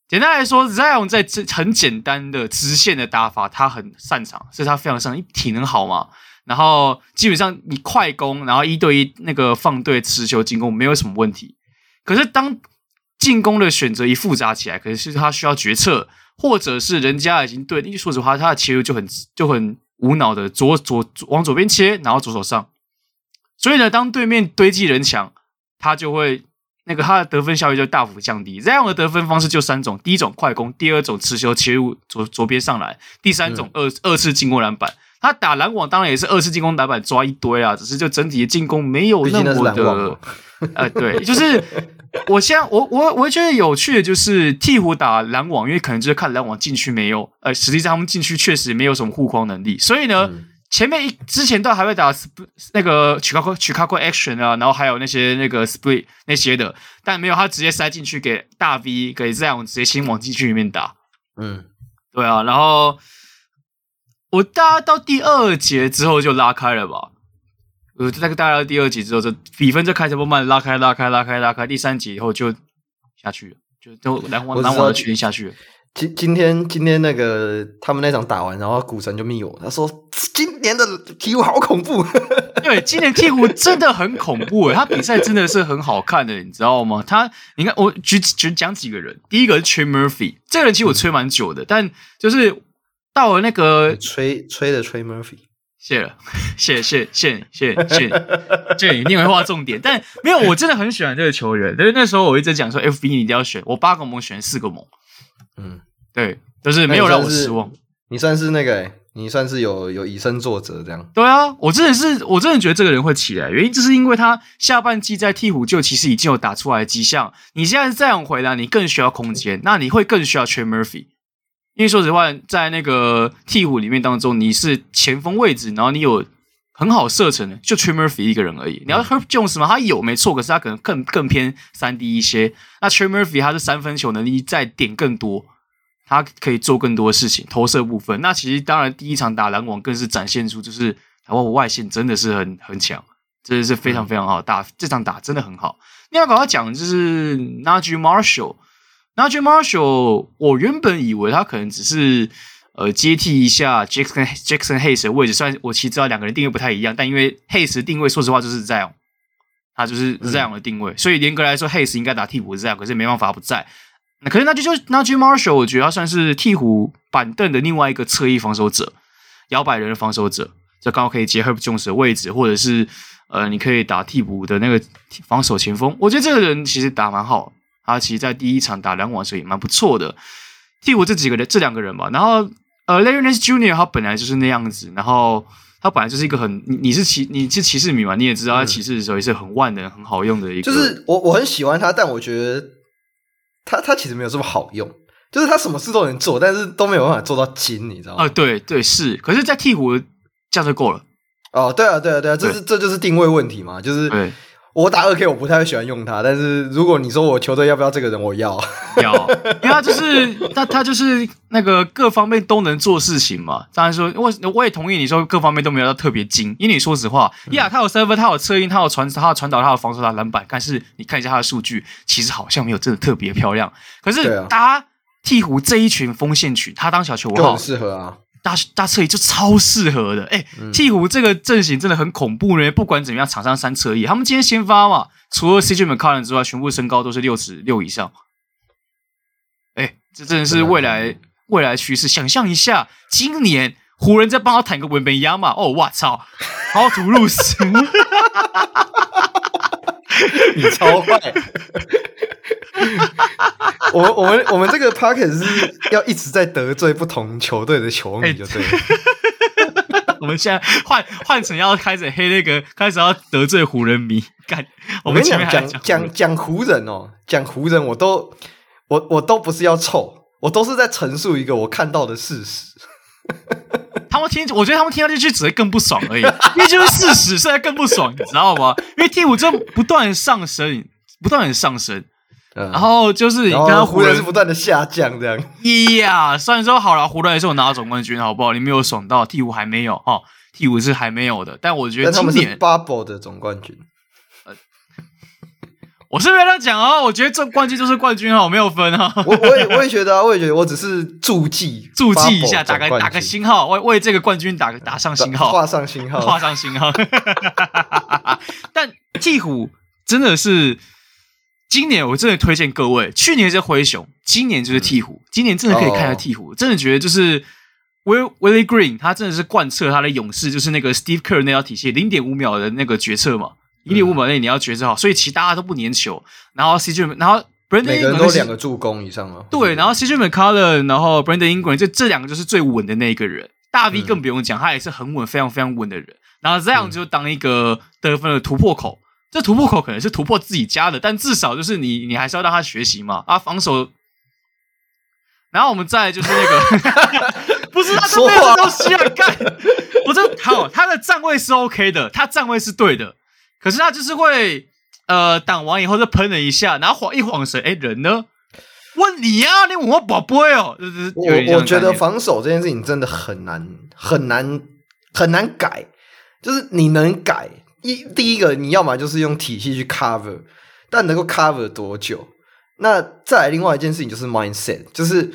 简单来说，Zion 在这很简单的直线的打法，他很擅长，所以他非常擅长。体能好嘛，然后基本上你快攻，然后一对一那个放对持球进攻没有什么问题。可是当进攻的选择一复杂起来，可是他需要决策，或者是人家已经对，因为说实话，他的切入就很就很无脑的左左往左边切，然后左手上。所以呢，当对面堆积人墙，他就会。那个他的得分效率就大幅降低。这样的得分方式就三种：第一种快攻，第二种持球切入左左边上来，第三种二、嗯、二次进攻篮板。他打篮网当然也是二次进攻篮板抓一堆啊，只是就整体的进攻没有那么的。呃，对，就是我现在我我我觉得有趣的就是鹈鹕打篮网，因为可能就是看篮网禁区没有，呃，实际上他们禁区确实没有什么护框能力，所以呢。嗯前面一之前都还会打那个 Chicago Chicago Action 啊，然后还有那些那个 Split 那些的，但没有他直接塞进去给大 V 给这样直接先往禁区里面打。嗯，对啊，然后我大概到第二节之后就拉开了吧，呃，那个大概到第二节之后，这比分就开始慢慢拉开拉开拉开拉开，第三节以后就下去了，就都篮网篮网的权力下去了。今今天今天那个他们那场打完，然后股神就密我，他说今年的鹈鹕好恐怖。(laughs) 对，今年鹈鹕真的很恐怖诶，他比赛真的是很好看的，你知道吗？他你看我举举讲几个人，第一个是 Trey Murphy，这个人其实我吹蛮久的，嗯、但就是到了那个吹吹的 Trey Murphy，谢了，谢谢谢谢谢谢，谢你另外画重点，但没有，我真的很喜欢这个球员，因为那时候我一直讲说 FB 你一定要选，我八个盟选四个盟。嗯，对，就是没有让我失望。你算是那个、欸，你算是有有以身作则这样。对啊，我真的是，我真的觉得这个人会起来，原因就是因为他下半季在鹈鹕就其实已经有打出来的迹象。你现在这样回来，你更需要空间，那你会更需要 Trey Murphy。因为说实话，在那个鹈鹕里面当中，你是前锋位置，然后你有很好射程的，就 Trey Murphy 一个人而已。你要 Herb Jones 吗？他有没错，可是他可能更更偏三 D 一些。那 Trey Murphy 他是三分球能力再点更多。他可以做更多的事情，投射部分。那其实当然，第一场打篮网更是展现出，就是台湾外线真的是很很强，真的是非常非常好打。嗯、这场打真的很好。另外，刚刚讲就是 Naji Marshall，Naji Marshall，我原本以为他可能只是呃接替一下 Jackson Jackson Hayes 的位置，虽然我其实知道两个人定位不太一样，但因为 Hayes 的定位，说实话就是这样，他就是这样的定位，嗯、所以严格来说，Hayes 应该打替补是这样，可是没办法不在。那可是那就就 Naji Marshall，我觉得他算是鵜鹕板凳的另外一个侧翼防守者，摇摆人的防守者，这刚好可以结合 Jones 的位置，或者是呃，你可以打替补的那个防守前锋。我觉得这个人其实打蛮好，他其实在第一场打篮网时候也蛮不错的。替补这几个人，这两个人吧，然后呃，Larry Nance Jr. 他本来就是那样子，然后他本来就是一个很你你是骑你是骑士迷嘛，你也知道他骑士的时候也是很万能很好用的一个，就是我我很喜欢他，但我觉得。他他其实没有这么好用，就是他什么事都能做，但是都没有办法做到精，你知道吗？啊、呃，对对是，可是，在鵜鹕这样就够了。哦，对啊，对啊，对啊，这是这就是定位问题嘛，就是我打二 K，我不太会喜欢用他。但是如果你说我球队要不要这个人，我要要，因为他就是他，他就是那个各方面都能做事情嘛。当然说，我我也同意你说各方面都没有到特别精。因为你说实话，呀、嗯，他有三分，他有策应，他有传，他有传导，他有防守，他篮板。但是你看一下他的数据，其实好像没有真的特别漂亮。可是打鹈鹕这一群锋线群，他当小球王很适合啊。大大侧翼就超适合的，哎、欸，鵜鹕、嗯、这个阵型真的很恐怖呢。不管怎么样，场上三侧翼，他们今天先发嘛，除了 CJ McCollum 之外，全部身高都是六尺六以上。哎、欸，这真的是未来未来趋势。想象一下，今年湖人在帮他谈个文本压嘛？哦，我操，好土入死！(laughs) 你超坏。(laughs) 我们我们我们这个 podcast 是要一直在得罪不同球队的球迷，就对了。(laughs) 我们现在换换成要开始黑那个，开始要得罪湖人迷。干，我跟你讲讲讲讲湖人哦，讲湖人我都我我都不是要臭，我都是在陈述一个我看到的事实。他们听，我觉得他们听到这句只会更不爽而已，(laughs) 因为就是事实，现在更不爽，你知道吗？因为鵜鹕就不断上升，不断的上升。嗯、然后就是你看到湖人是不断的下降，这样。呀，虽然说好了，湖人也是有拿到总冠军，好不好？你没有爽到，鹈鹕还没有哈，鵜鹕是还没有的。但我觉得今年 Bubble 的总冠军，呃、我是没有讲哦。我觉得这冠军就是冠军哈，我没有分哈。我我也我也觉得啊，我也觉得，我只是注记注记一下，打个打个星号，为为这个冠军打个打上星号，(laughs) 画上星号，画上星号。(laughs) 但鹈鹕真的是。今年我真的推荐各位，去年是灰熊，今年就是鹈鹕。今年真的可以看下鹈鹕，真的觉得就是 Will Willie Green，他真的是贯彻他的勇士，就是那个 Steve Kerr 那套体系，零点五秒的那个决策嘛，零点五秒内你要决策好，所以其他大家都不粘球，然后 CJ，然后 Brandon 每个人都两个助攻以上了，对，然后 CJ McCollum，然后 Brandon Ingram，这这两个就是最稳的那一个人，大 V 更不用讲，他也是很稳，非常非常稳的人，然后这样就当一个得分的突破口。这突破口可能是突破自己家的，但至少就是你，你还是要让他学习嘛。啊，防守，然后我们再就是那个，(laughs) 不是他说没有东西啊，干，我这好，他的站位是 OK 的，他站位是对的，可是他就是会呃挡完以后就喷了一下，然后晃一晃神，哎，人呢？问你啊，你问我宝贝哦。我我觉得防守这件事情真的很难，很难，很难改，就是你能改。一第一个，你要么就是用体系去 cover，但能够 cover 多久？那再来另外一件事情就是 mindset，就是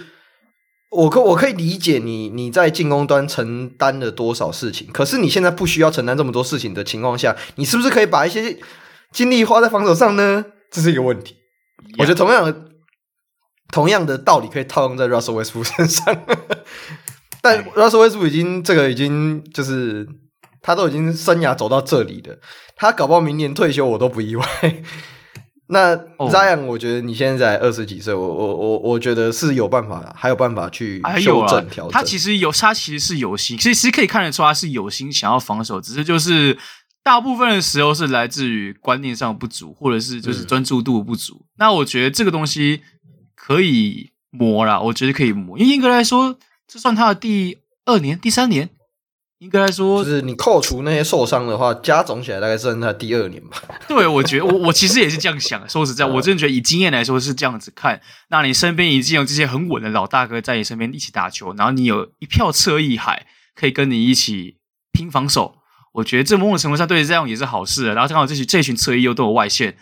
我可我可以理解你你在进攻端承担了多少事情，可是你现在不需要承担这么多事情的情况下，你是不是可以把一些精力花在防守上呢？这是一个问题。我觉得同样的同样的道理可以套用在 Russell Westbrook 身上，(laughs) 但 Russell Westbrook 已经这个已经就是。他都已经生涯走到这里了，他搞不好明年退休我都不意外。(laughs) 那 Zion，我觉得你现在二十几岁，我我我我觉得是有办法，还有办法去修正调整。他其实有，他其实是有心，其实可以看得出他是有心想要防守，只是就是大部分的时候是来自于观念上不足，或者是就是专注度不足。嗯、那我觉得这个东西可以磨啦，我觉得可以磨，因为严格来说，这算他的第二年、第三年。应该来说，就是你扣除那些受伤的话，加总起来大概是他第二年吧。(laughs) 对，我觉得我我其实也是这样想。说实在，我真的觉得以经验来说是这样子看。那你身边已经有这些很稳的老大哥在你身边一起打球，然后你有一票侧翼海可以跟你一起拼防守，我觉得这某种程度上对这样也是好事。然后刚好这群这群侧翼又都有外线。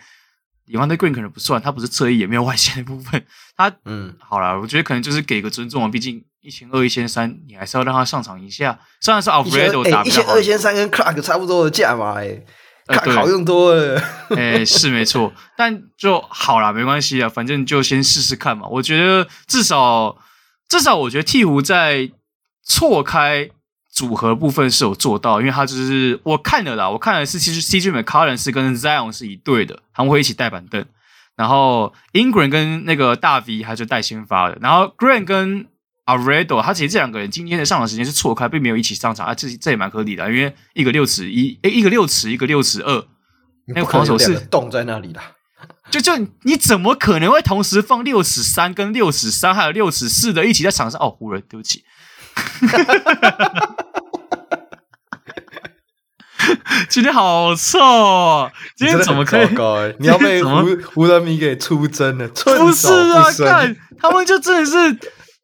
DeAndre Green 可能不算，他不是侧翼，也没有外线的部分。他嗯，好了，我觉得可能就是给个尊重啊，毕竟。一千二、一千三，你还是要让他上场一下。虽然是 Alfredo 打一千二、一千三跟 Clark 差不多的价嘛，哎，Clark 好用多了。哎，是没错，(laughs) 但就好啦，没关系啊，反正就先试试看嘛。我觉得至少至少，我觉得鵜鹕在错开组合部分是有做到，因为他就是我看了啦，我看了是其实 CJ McCollum 是跟 Zion 是一对的，他们会一起带板凳，然后 Ingram 跟那个大 V 他就带先发的，然后 Grant 跟 Alvarado 他其实这两个人今天的上场时间是错开，并没有一起上场啊，这这也蛮合理的，因为一个六尺一，诶，一个六尺，一个六尺二，那个防守是洞在那里的，就就你怎么可能会同时放六尺三跟六尺三还有六尺四的一起在场上？哦，湖人，对不起，(laughs) 今天好臭哦！今天怎么可以？欸、你要被 (laughs) 湖湖人迷给出征了？不是啊，看他们就真的是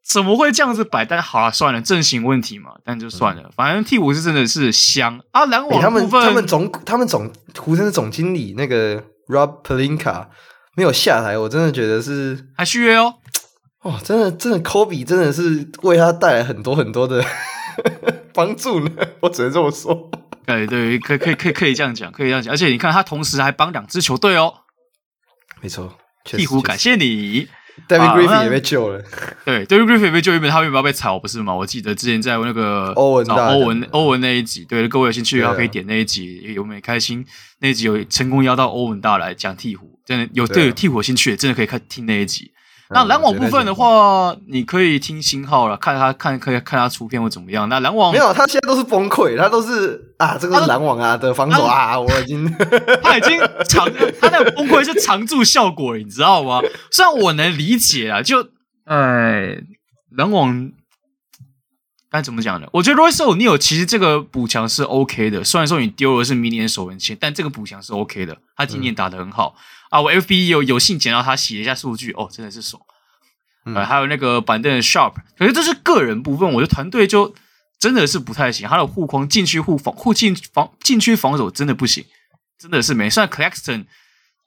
怎么会这样子摆？但好了，算了，阵型问题嘛，但就算了。嗯、反正替补是真的是香啊！篮网、欸、他们他们总他们总湖人的总经理那个 Rob Pelinka 没有下台，我真的觉得是还续约哦。哦，真的真的，Kobe 真的是为他带来很多很多的 (laughs) 帮助呢。我只能这么说。(laughs) 哎对，可以可以可以可以这样讲，可以这样讲。而且你看，他同时还帮两支球队哦。没错，鹈鹕感谢你。David Griffin 也被救了。(laughs) 对，David Griffin 也被救，因为他原本要被炒，不是吗？我记得之前在那个欧文欧文欧文那一集，对，各位有兴趣的话可以点那一集，有没有开心？那一集有成功邀到欧文大来讲鹈鹕，真的有对有鹈鹕有兴趣的，真的可以看听那一集。那篮网部分的话，你可以听新号了，看他看可以看他出片会怎么样。那篮网没有，他现在都是崩溃，他都是啊，这个是篮网啊的防守啊，我已经 (laughs) 他已经常他那个崩溃是常驻效果，你知道吗？虽然我能理解啊，就哎，篮网该怎么讲呢？我觉得 Royce O'Neale 其实这个补强是 OK 的，虽然说你丢的是明年首轮签，但这个补强是 OK 的，他今年打的很好。嗯啊，我 FB 有有幸捡到他写一下数据哦，真的是爽。还有那个板凳的 Sharp，可是这是个人部分，我的团队就真的是不太行。他的护框、禁区护防、护禁防、禁区防守真的不行，真的是没。虽然 Claxton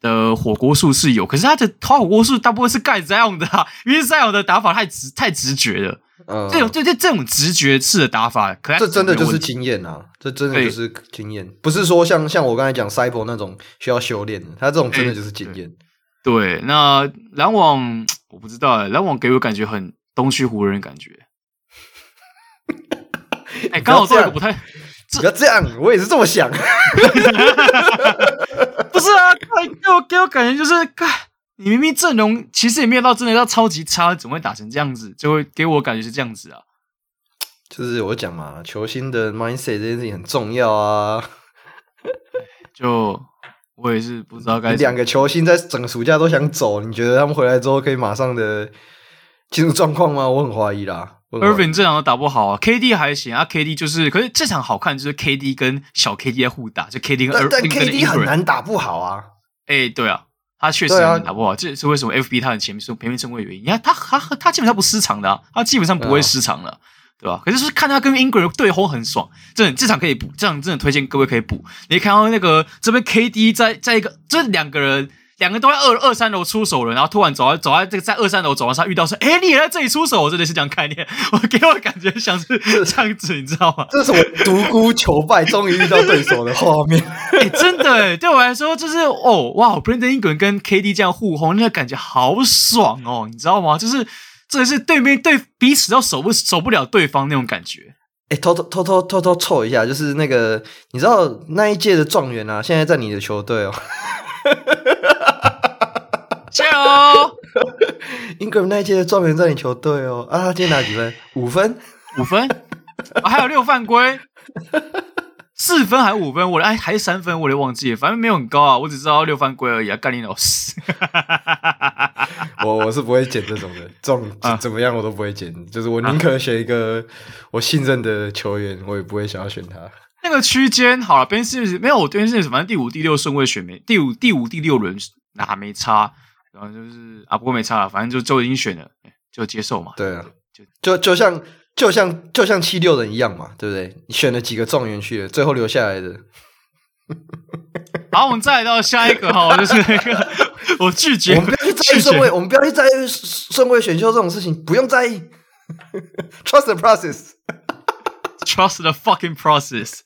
的火锅术是有，可是他的掏火锅术大部分是盖 Zion 的，啊，因为 Zion 的打法太直太直觉了。嗯，这种这这这种直觉式的打法，可这真的就是经验啊！这真的就是经验，不是说像像我刚才讲 Cyber 那种需要修炼的，他这种真的就是经验。对，那篮网我不知道哎，篮网给我感觉很东区湖人感觉。哎，(laughs) 刚好这个不太，不要这样，我也是这么想。(laughs) 不是啊，给我给我感觉就是你明明阵容其实也没有到真的要超级差，怎么会打成这样子？就会给我感觉是这样子啊。就是我讲嘛，球星的 mindset 这件事情很重要啊。(laughs) 就我也是不知道该。两个球星在整个暑假都想走，你觉得他们回来之后可以马上的进入状况吗？我很怀疑啦。Irving 这场都打不好啊，KD 还行啊，KD 就是，可是这场好看就是 KD 跟小 KD 在互打，就 KD 跟 Irving 但 KD 很难打不好啊。哎、欸，对啊。他确实打不好，这是为什么？FB 他很前面说前面称谓原因。你看他他他基本上不失常的啊，他基本上不会失常的，对吧？可是是看他跟 Ingram 对轰很爽，真的这场可以补，这场真的推荐各位可以补。你看到那个这边 KD 在在一个这两个人。两个都在二二三楼出手了，然后突然走在走在这个在二三楼走廊上遇到说：“哎，你也在这里出手？”我真的是这样概念，我给我感觉像是 (laughs) 这样子，你知道吗？这是我独孤求败，终于遇到对手的画面。(laughs) 哎，真的哎，对我来说就是哦哇，Brandon Ingram 跟 KD 这样互轰，那个感觉好爽哦，你知道吗？就是这是对面对彼此都守不守不了对方那种感觉。哎，偷偷偷偷偷偷凑一下，就是那个你知道那一届的状元啊，现在在你的球队哦。加油！(laughs) Ingram 那一届的状元在你球队哦。啊，他今天拿几分？五分？五分？啊，还有六犯规？四分还是五分？我哎，还是三分？我都忘记了，反正没有很高啊。我只知道六犯规而已啊。干你老师！我我是不会捡这种的，这种 (laughs) 怎么样我都不会捡。啊、就是我宁可选一个我信任的球员，我也不会想要选他。那个区间好了，Ben Simmons 没有，我 Ben Simmons 反正第五、第六顺位选没第五、第五、第六轮那还没差，然后就是啊，不过没差了，反正就就已经选了，就接受嘛。对啊，就就就像就像就像七六人一样嘛，对不对？你选了几个状元去了，最后留下来的。(laughs) 好，我们再来到下一个哈，就是那个我拒绝，我们不要去在意顺位，我们不要去在意顺位选秀这种事情，不用在意。Trust the process。(laughs) Trust the fucking process。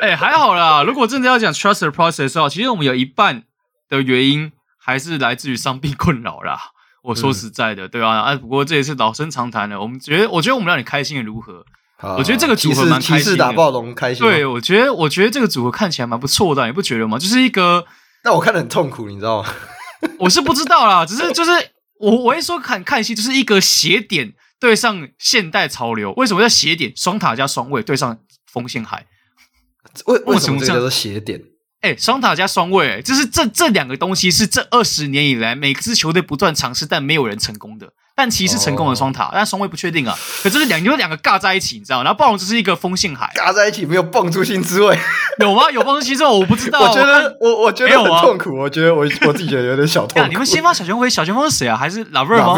哎、欸，还好啦。如果真的要讲 trust the process 的话，其实我们有一半的原因还是来自于伤病困扰啦。我说实在的，嗯、对吧？啊，不过这也是老生常谈了。我们觉得，我觉得我们让你开心的如何？好我觉得这个组合蛮开心的。打暴龙开心。对，我觉得，我觉得这个组合看起来蛮不错的，你不觉得吗？就是一个，(laughs) 但我看得很痛苦，你知道吗？(laughs) 我是不知道啦，只是就是我，我一说看看戏，就是一个斜点。对上现代潮流，为什么叫斜点？双塔加双位对上锋线海，为为什么这叫做斜点？哎，双塔加双卫，就是这这两个东西是这二十年以来每支球队不断尝试但没有人成功的，但骑士成功的双塔，但双卫不确定啊。可这是两，因为两个尬在一起，你知道吗？然后暴龙只是一个风信海，尬在一起没有蹦出新滋味，(laughs) 有吗？有蹦出新滋味，我不知道。我觉得我我觉得很痛苦，我觉得我我自己觉得有点小痛苦。(laughs) 你们先发小前锋，小前锋是谁啊？还是拉贝尔吗？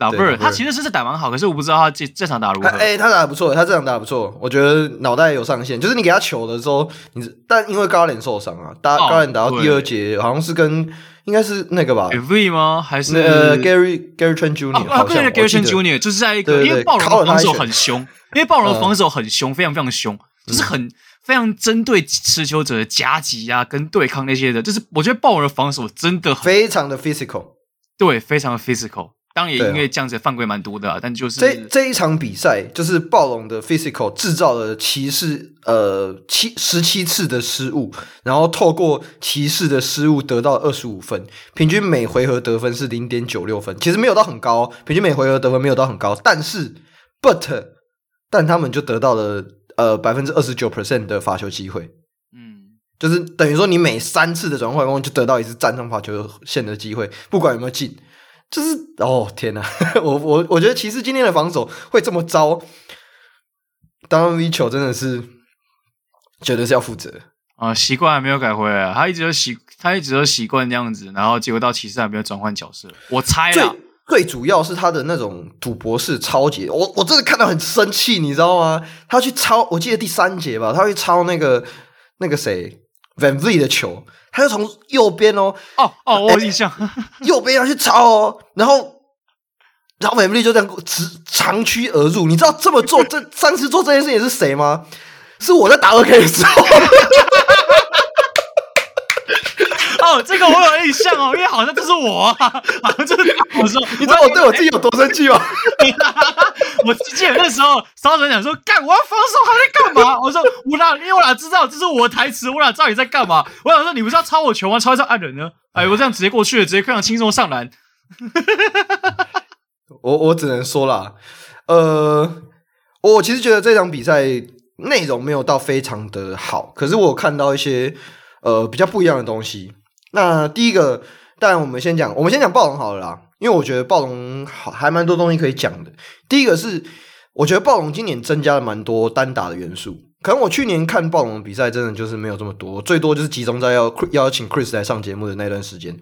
老贝尔，他其实是在打蛮好，可是我不知道他这这场打如何。哎、欸，他打得不错，他这场打得不错，我觉得脑袋有上限。就是你给他球的时候，你但因为高连受伤啊，打高连打到第二节，好像是跟应该是那个吧，V 吗？还是呃 Gary Gary Trent Jr.？啊，对，Gary Trent Jr. 就是在一个，因为暴龙的防守很凶，因为暴龙的 (laughs) 防守很凶，非常非常凶，就是很非常针对持球者的夹击啊，跟对抗那些的，就是我觉得暴龙的防守真的非常的 physical，对，非常的 physical。当然也因为这样子犯规蛮多的，啊，但就是这这一场比赛，就是暴龙的 physical 制造了骑士呃七十七次的失误，然后透过骑士的失误得到二十五分，平均每回合得分是零点九六分，其实没有到很高，平均每回合得分没有到很高，但是 but 但他们就得到了呃百分之二十九 percent 的罚球机会，嗯，就是等于说你每三次的转换攻就得到一次站上罚球线的机会，不管有没有进。就是哦天哪，(laughs) 我我我觉得骑士今天的防守会这么糟，Donovan Mitchell 真的是觉得是要负责啊，习惯还没有改回来，他一直都习他一直都习惯这样子，然后结果到骑士还没有转换角色，我猜最最主要是他的那种赌博式抄截，我我真的看到很生气，你知道吗？他去抄，我记得第三节吧，他去抄那个那个谁 VanVleet 的球。他就从右边哦，哦哦，我有印象，(laughs) 右边要去抄哦，然后，然后美布利就这样直长驱而入。你知道这么做，这上次做这件事情是谁吗？是我在打 OK 的时候。(laughs) 哦，这个我有印象哦，(laughs) 因为好像就是我，啊，(laughs) 好像就是我说，你知道我对我自己有多生气吗？(laughs) 我记得那时候，骚人讲说：“干，我要防守，他在干嘛？”我说：“我哪，因为我哪知道这是我的台词，我哪知道你在干嘛？”我想说：“你不是要抄我球吗？抄一抄按人呢？”哎，我这样直接过去了，直接非常轻松上篮。我我只能说啦，呃，我其实觉得这场比赛内容没有到非常的好，可是我有看到一些呃比较不一样的东西。那第一个，当然我们先讲，我们先讲暴龙好了啦。因为我觉得暴龙好还蛮多东西可以讲的。第一个是，我觉得暴龙今年增加了蛮多单打的元素。可能我去年看暴龙的比赛，真的就是没有这么多，最多就是集中在要邀请 Chris 来上节目的那段时间。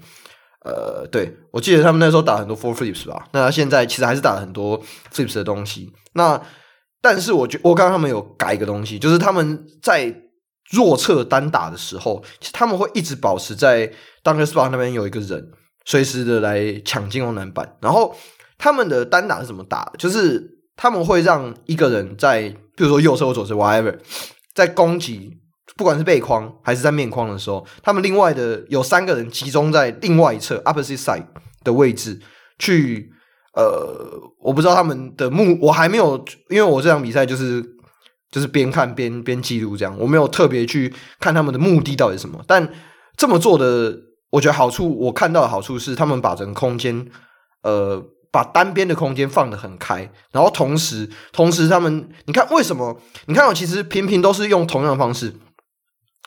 呃，对，我记得他们那时候打很多 Four Flips 吧。那他现在其实还是打了很多 Flips 的东西。那但是我觉我刚刚他们有改一个东西，就是他们在弱侧单打的时候，其实他们会一直保持在 Dunker Spot 那边有一个人。随时的来抢进攻篮板，然后他们的单打是怎么打？就是他们会让一个人在，比如说右侧或左侧，whatever，在攻击，不管是背框还是在面框的时候，他们另外的有三个人集中在另外一侧 opposite side 的位置去，呃，我不知道他们的目，我还没有，因为我这场比赛就是就是边看边边记录这样，我没有特别去看他们的目的到底是什么，但这么做的。我觉得好处，我看到的好处是，他们把整个空间，呃，把单边的空间放得很开，然后同时，同时他们，你看为什么？你看，我其实频频都是用同样的方式，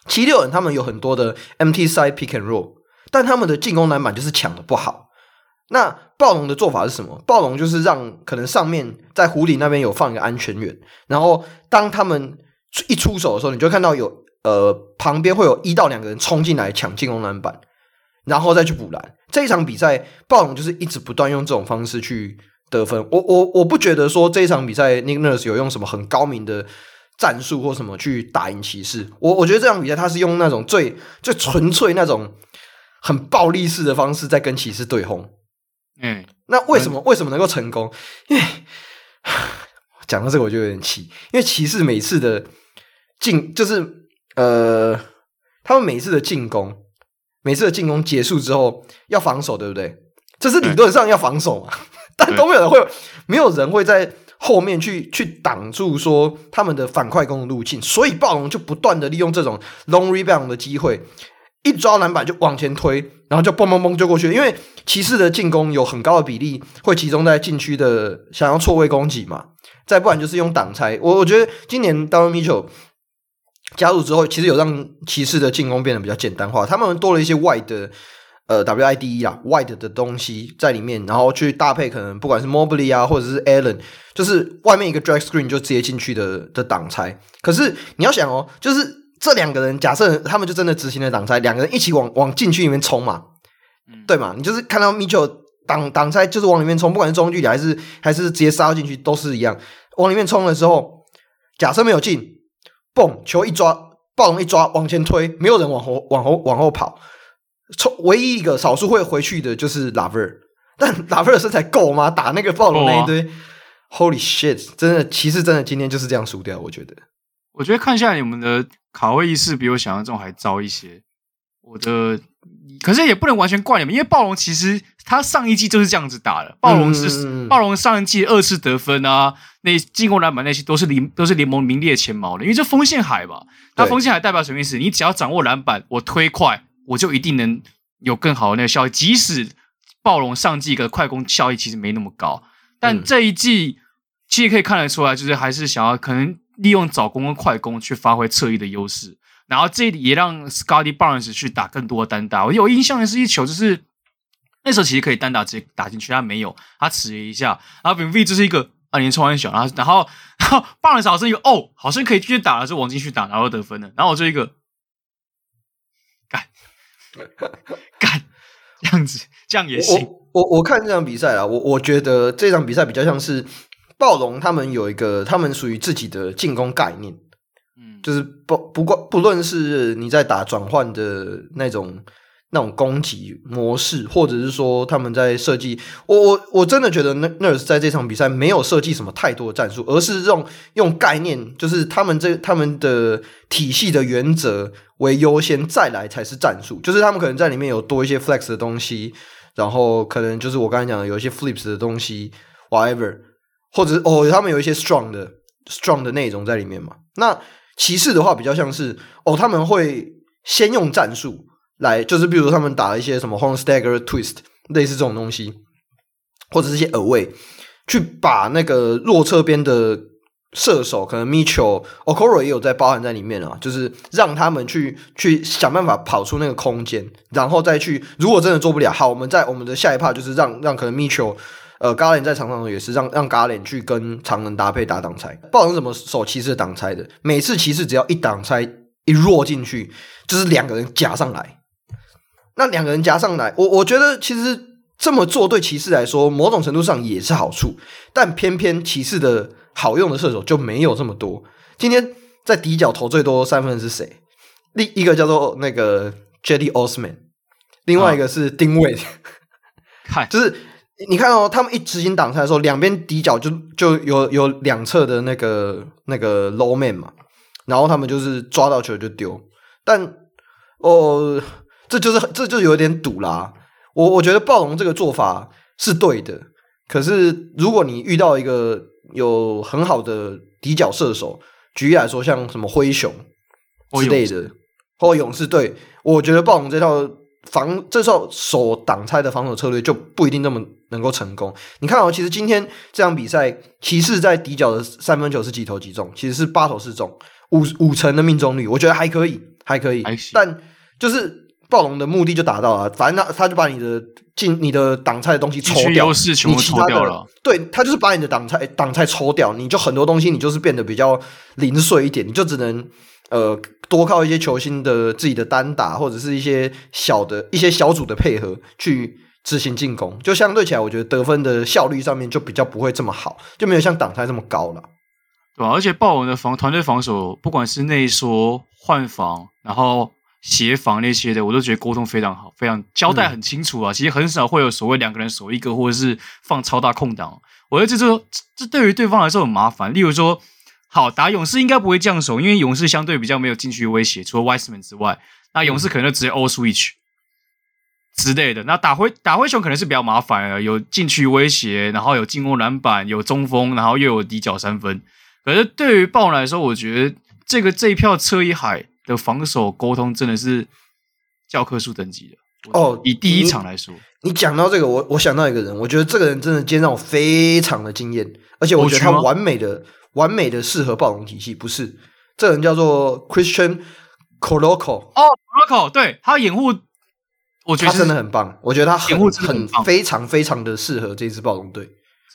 七六人他们有很多的 MT side pick and roll，但他们的进攻篮板就是抢的不好。那暴龙的做法是什么？暴龙就是让可能上面在湖里那边有放一个安全员，然后当他们一出手的时候，你就看到有呃旁边会有一到两个人冲进来抢进攻篮板。然后再去补篮。这一场比赛，暴龙就是一直不断用这种方式去得分。我我我不觉得说这一场比赛，Nick Nurse 有用什么很高明的战术或什么去打赢骑士。我我觉得这场比赛他是用那种最最纯粹那种很暴力式的方式在跟骑士对轰。嗯，那为什么、嗯、为什么能够成功？因 (sighs) 为讲到这个我就有点气，因为骑士每次的进就是呃，他们每次的进攻。每次的进攻结束之后要防守，对不对？这是理论上要防守嘛？(laughs) 但都没有人会，没有人会在后面去去挡住说他们的反快攻的路径，所以暴龙就不断的利用这种 long rebound 的机会，一抓篮板就往前推，然后就嘣嘣嘣就过去。因为骑士的进攻有很高的比例会集中在禁区的想要错位攻击嘛，再不然就是用挡拆。我我觉得今年 d o n Mitchell 加入之后，其实有让骑士的进攻变得比较简单化。他们多了一些外的呃 WIDE 啊 wide 的东西在里面，然后去搭配可能不管是 Mobley 啊，或者是 Allen，就是外面一个 drag screen 就直接进去的的挡拆。可是你要想哦，就是这两个人假设他们就真的执行了挡拆，两个人一起往往禁区里面冲嘛，嗯、对嘛？你就是看到 Mitchell 挡挡拆就是往里面冲，不管是中距离还是还是直接杀进去都是一样，往里面冲的时候，假设没有进，嘣，球一抓，暴龙一抓往前推，没有人往后往后往后跑。冲唯一一个少数会回去的就是拉弗尔，但拉弗尔身材够吗？打那个暴龙那一堆、，Holy shit！真的，骑士真的今天就是这样输掉。我觉得，我觉得看下来你们的卡位意识比我想象中还糟一些。我的，可是也不能完全怪你们，因为暴龙其实他上一季就是这样子打的。暴龙是、嗯、暴龙上一季二次得分啊，那进攻篮板那些都是联都是联盟名列前茅的。因为这锋线海嘛，那锋线海代表什么意思？你只要掌握篮板，我推快。我就一定能有更好的那个效益，即使暴龙上季的快攻效益其实没那么高，但这一季其实可以看得出来，就是还是想要可能利用早攻跟快攻去发挥侧翼的优势，然后这也让 Scottie Barnes 去打更多的单打。我有印象的是一球，就是那时候其实可以单打直接打进去，他没有，他迟疑一下，然后 VanVleet 就是一个啊年轻很小，然后然后 (laughs) 然后 Barnes 好像一个哦，好像可以继续打了，就往进去打，然后得分了，然后我就一个。干 (laughs) 这样子，这样也行。我我，我看这场比赛啊，我我觉得这场比赛比较像是暴龙，他们有一个他们属于自己的进攻概念，嗯，就是不不过不论是你在打转换的那种。那种攻击模式，或者是说他们在设计，我我我真的觉得 Nurse 在这场比赛没有设计什么太多的战术，而是用用概念，就是他们这他们的体系的原则为优先，再来才是战术。就是他们可能在里面有多一些 flex 的东西，然后可能就是我刚才讲的有一些 flips 的东西，whatever，或者哦，他们有一些 strong 的 strong 的内容在里面嘛。那骑士的话比较像是哦，他们会先用战术。来，就是比如他们打了一些什么 horn stagger twist 类似这种东西，或者是一些 away，去把那个弱侧边的射手，可能 Mitchell、Okoro 也有在包含在里面啊，就是让他们去去想办法跑出那个空间，然后再去，如果真的做不了，好，我们在我们的下一趴就是让让可能 Mitchell，呃，Garland 在场上也是让让 Garland 去跟常人搭配打挡拆，暴龙怎么守骑士挡拆的？每次骑士只要一挡拆一弱进去，就是两个人夹上来。那两个人夹上来，我我觉得其实这么做对骑士来说，某种程度上也是好处。但偏偏骑士的好用的射手就没有这么多。今天在底角投最多三分的是谁？另一个叫做那个 Jedi Osman，另外一个是丁伟。嗨、啊，就是你看哦，他们一执行挡拆的时候，两边底角就就有有两侧的那个那个 low man 嘛，然后他们就是抓到球就丢。但哦。这就是这就有点赌啦，我我觉得暴龙这个做法是对的，可是如果你遇到一个有很好的底角射手，举例来说，像什么灰熊之类的，或勇士队，我觉得暴龙这套防这套守挡拆的防守策略就不一定那么能够成功。你看哦，其实今天这场比赛，骑士在底角的三分球是几投几中？其实是八投四中，五五成的命中率，我觉得还可以，还可以，但就是。暴龙的目的就达到了，反正他他就把你的进你的挡拆的东西抽掉，优势全部抽掉了。对，他就是把你的挡拆挡拆抽掉，你就很多东西你就是变得比较零碎一点，你就只能呃多靠一些球星的自己的单打或者是一些小的一些小组的配合去执行进攻，就相对起来，我觉得得分的效率上面就比较不会这么好，就没有像挡拆这么高了，对吧？而且豹纹的防团队防守，不管是内缩换防，然后。协防那些的，我都觉得沟通非常好，非常交代很清楚啊。嗯、其实很少会有所谓两个人守一个，或者是放超大空档。我觉得这这这对于对方来说很麻烦。例如说，好打勇士应该不会这样守，因为勇士相对比较没有禁区威胁，除了 Wiseman 之外，那勇士可能就直接 all switch 之类的。那打灰打灰熊可能是比较麻烦啊，有禁区威胁，然后有进攻篮板，有中锋，然后又有底角三分。可是对于暴龙来说，我觉得这个这一票车一海。的防守沟通真的是教科书等级的哦。以第一场来说，你讲到这个，我我想到一个人，我觉得这个人真的今天让我非常的惊艳，而且我觉得他完美的、完美的适合暴龙体系。不是，这个人叫做 Christian Coloco 哦，Coloco，对，他掩护我觉得他真的很棒，我觉得他很很很非常非常的适合这支暴龙队。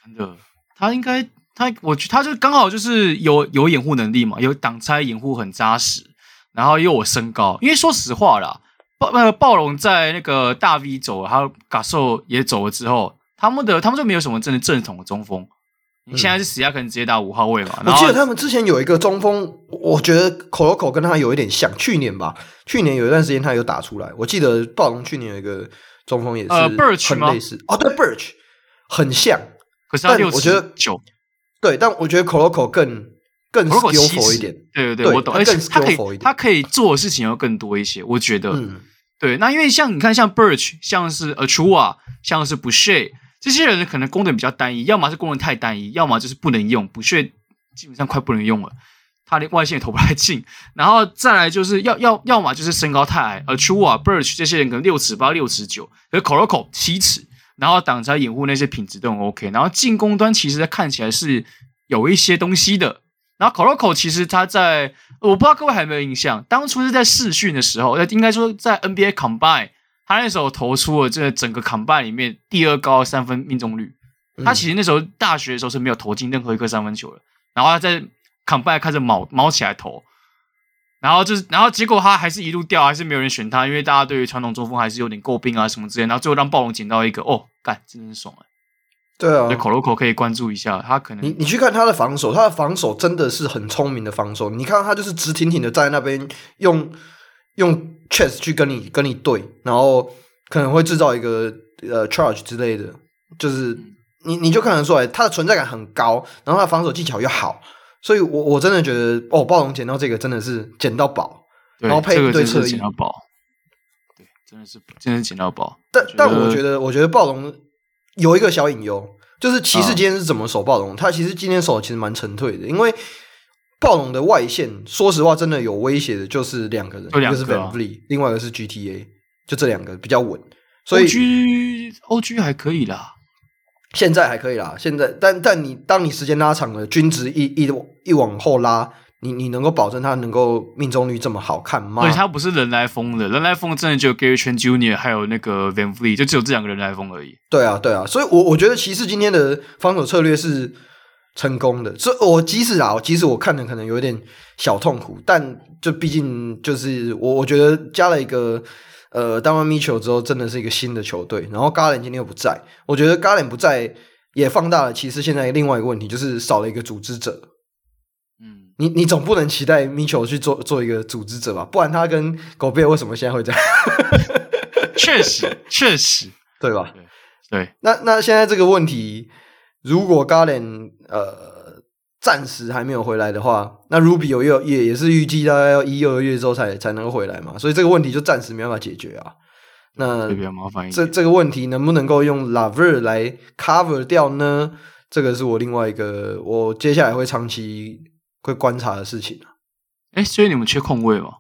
真的，他应该他，我觉他就刚好就是有有掩护能力嘛，有挡拆掩护很扎实，然后又有身高。因为说实话啦，暴那个暴龙在那个大 V 走了，还有 Gasol 也走了之后，他们的他们就没有什么真的正统的中锋。你现在是死亚可能直接打五号位嘛？我记得他们之前有一个中锋，我觉得 Koloko 跟他有一点像。去年吧，去年有一段时间他有打出来。我记得暴龙去年有一个中锋也是呃类似哦，对 Birch 很像，可是他六我觉得九对，但我觉得 Koloko 更更 skillful 一点。对对对，我懂，而且他可以他可以做的事情要更多一些。我觉得，嗯，对。那因为像你看，像 Birch，像是 Achiuwa，像是 Boucher。这些人可能功能比较单一，要么是功能太单一，要么就是不能用，不屑基本上快不能用了，他连外线也投不太进。然后再来就是要要要么就是身高太矮，而 Chua Birch 这些人可能六尺八、六尺九，而 Koloko 七尺，然后挡拆掩护那些品质都很 OK。然后进攻端其实看起来是有一些东西的。然后 Koloko 其实他在我不知道各位还有没有印象，当初是在试训的时候，应该说在 NBA Combine。他那时候投出了这整个 combine 里面第二高三分命中率。他其实那时候大学的时候是没有投进任何一颗三分球的。然后他在 combine 开始卯卯起来投，然后就是，然后结果他还是一路掉，还是没有人选他，因为大家对于传统中锋还是有点诟病啊什么之类。然后最后让暴龙捡到一个，哦，干，真的是爽啊！对啊，口头口可以关注一下，他可能你你去看他的防守，他的防守真的是很聪明的防守。你看他就是直挺挺的站在那边用。用 chess 去跟你跟你对，然后可能会制造一个呃 charge 之类的，就是你你就看得出来他的存在感很高，然后他防守技巧又好，所以我我真的觉得哦，暴龙捡到这个真的是捡到宝，然后配一对侧翼，捡到宝，对，真的是真的是捡到宝。但但我觉得我觉得暴龙有一个小隐忧，就是骑士今天是怎么守暴龙，他其实今天守的其实蛮沉退的，因为。暴龙的外线，说实话，真的有威胁的，就是两个人，一个是 VanVleet，另外一个是 GTA，就这两个比较稳。所以 OG OG 还可以啦，现在还可以啦。现在，但但你当你时间拉长了，均值一一一往后拉，你你能够保证他能够命中率这么好看吗？对，他不是人来疯的，人来疯真的只有 Gary Trent Jr. 还有那个 VanVleet，就只有这两个人来疯而已。对啊，对啊，所以我我觉得骑士今天的防守策略是。成功的，所以我即使啊，即使我看的可能有点小痛苦，但就毕竟就是我，我觉得加了一个呃，当完米球之后，真的是一个新的球队。然后加兰今天又不在，我觉得加兰不在也放大了其实现在另外一个问题，就是少了一个组织者。嗯，你你总不能期待米球去做做一个组织者吧？不然他跟狗贝尔为什么现在会这样？确实，确实，(laughs) 对吧？对，对。那那现在这个问题。如果 Garland 呃暂时还没有回来的话，那 Ruby 有也也也是预计大概要一二个月之后才才能够回来嘛，所以这个问题就暂时没办法解决啊。那比较麻烦一点。这这个问题能不能够用 LeVert 来 cover 掉呢？这个是我另外一个我接下来会长期会观察的事情啊。哎，所以你们缺空位吗？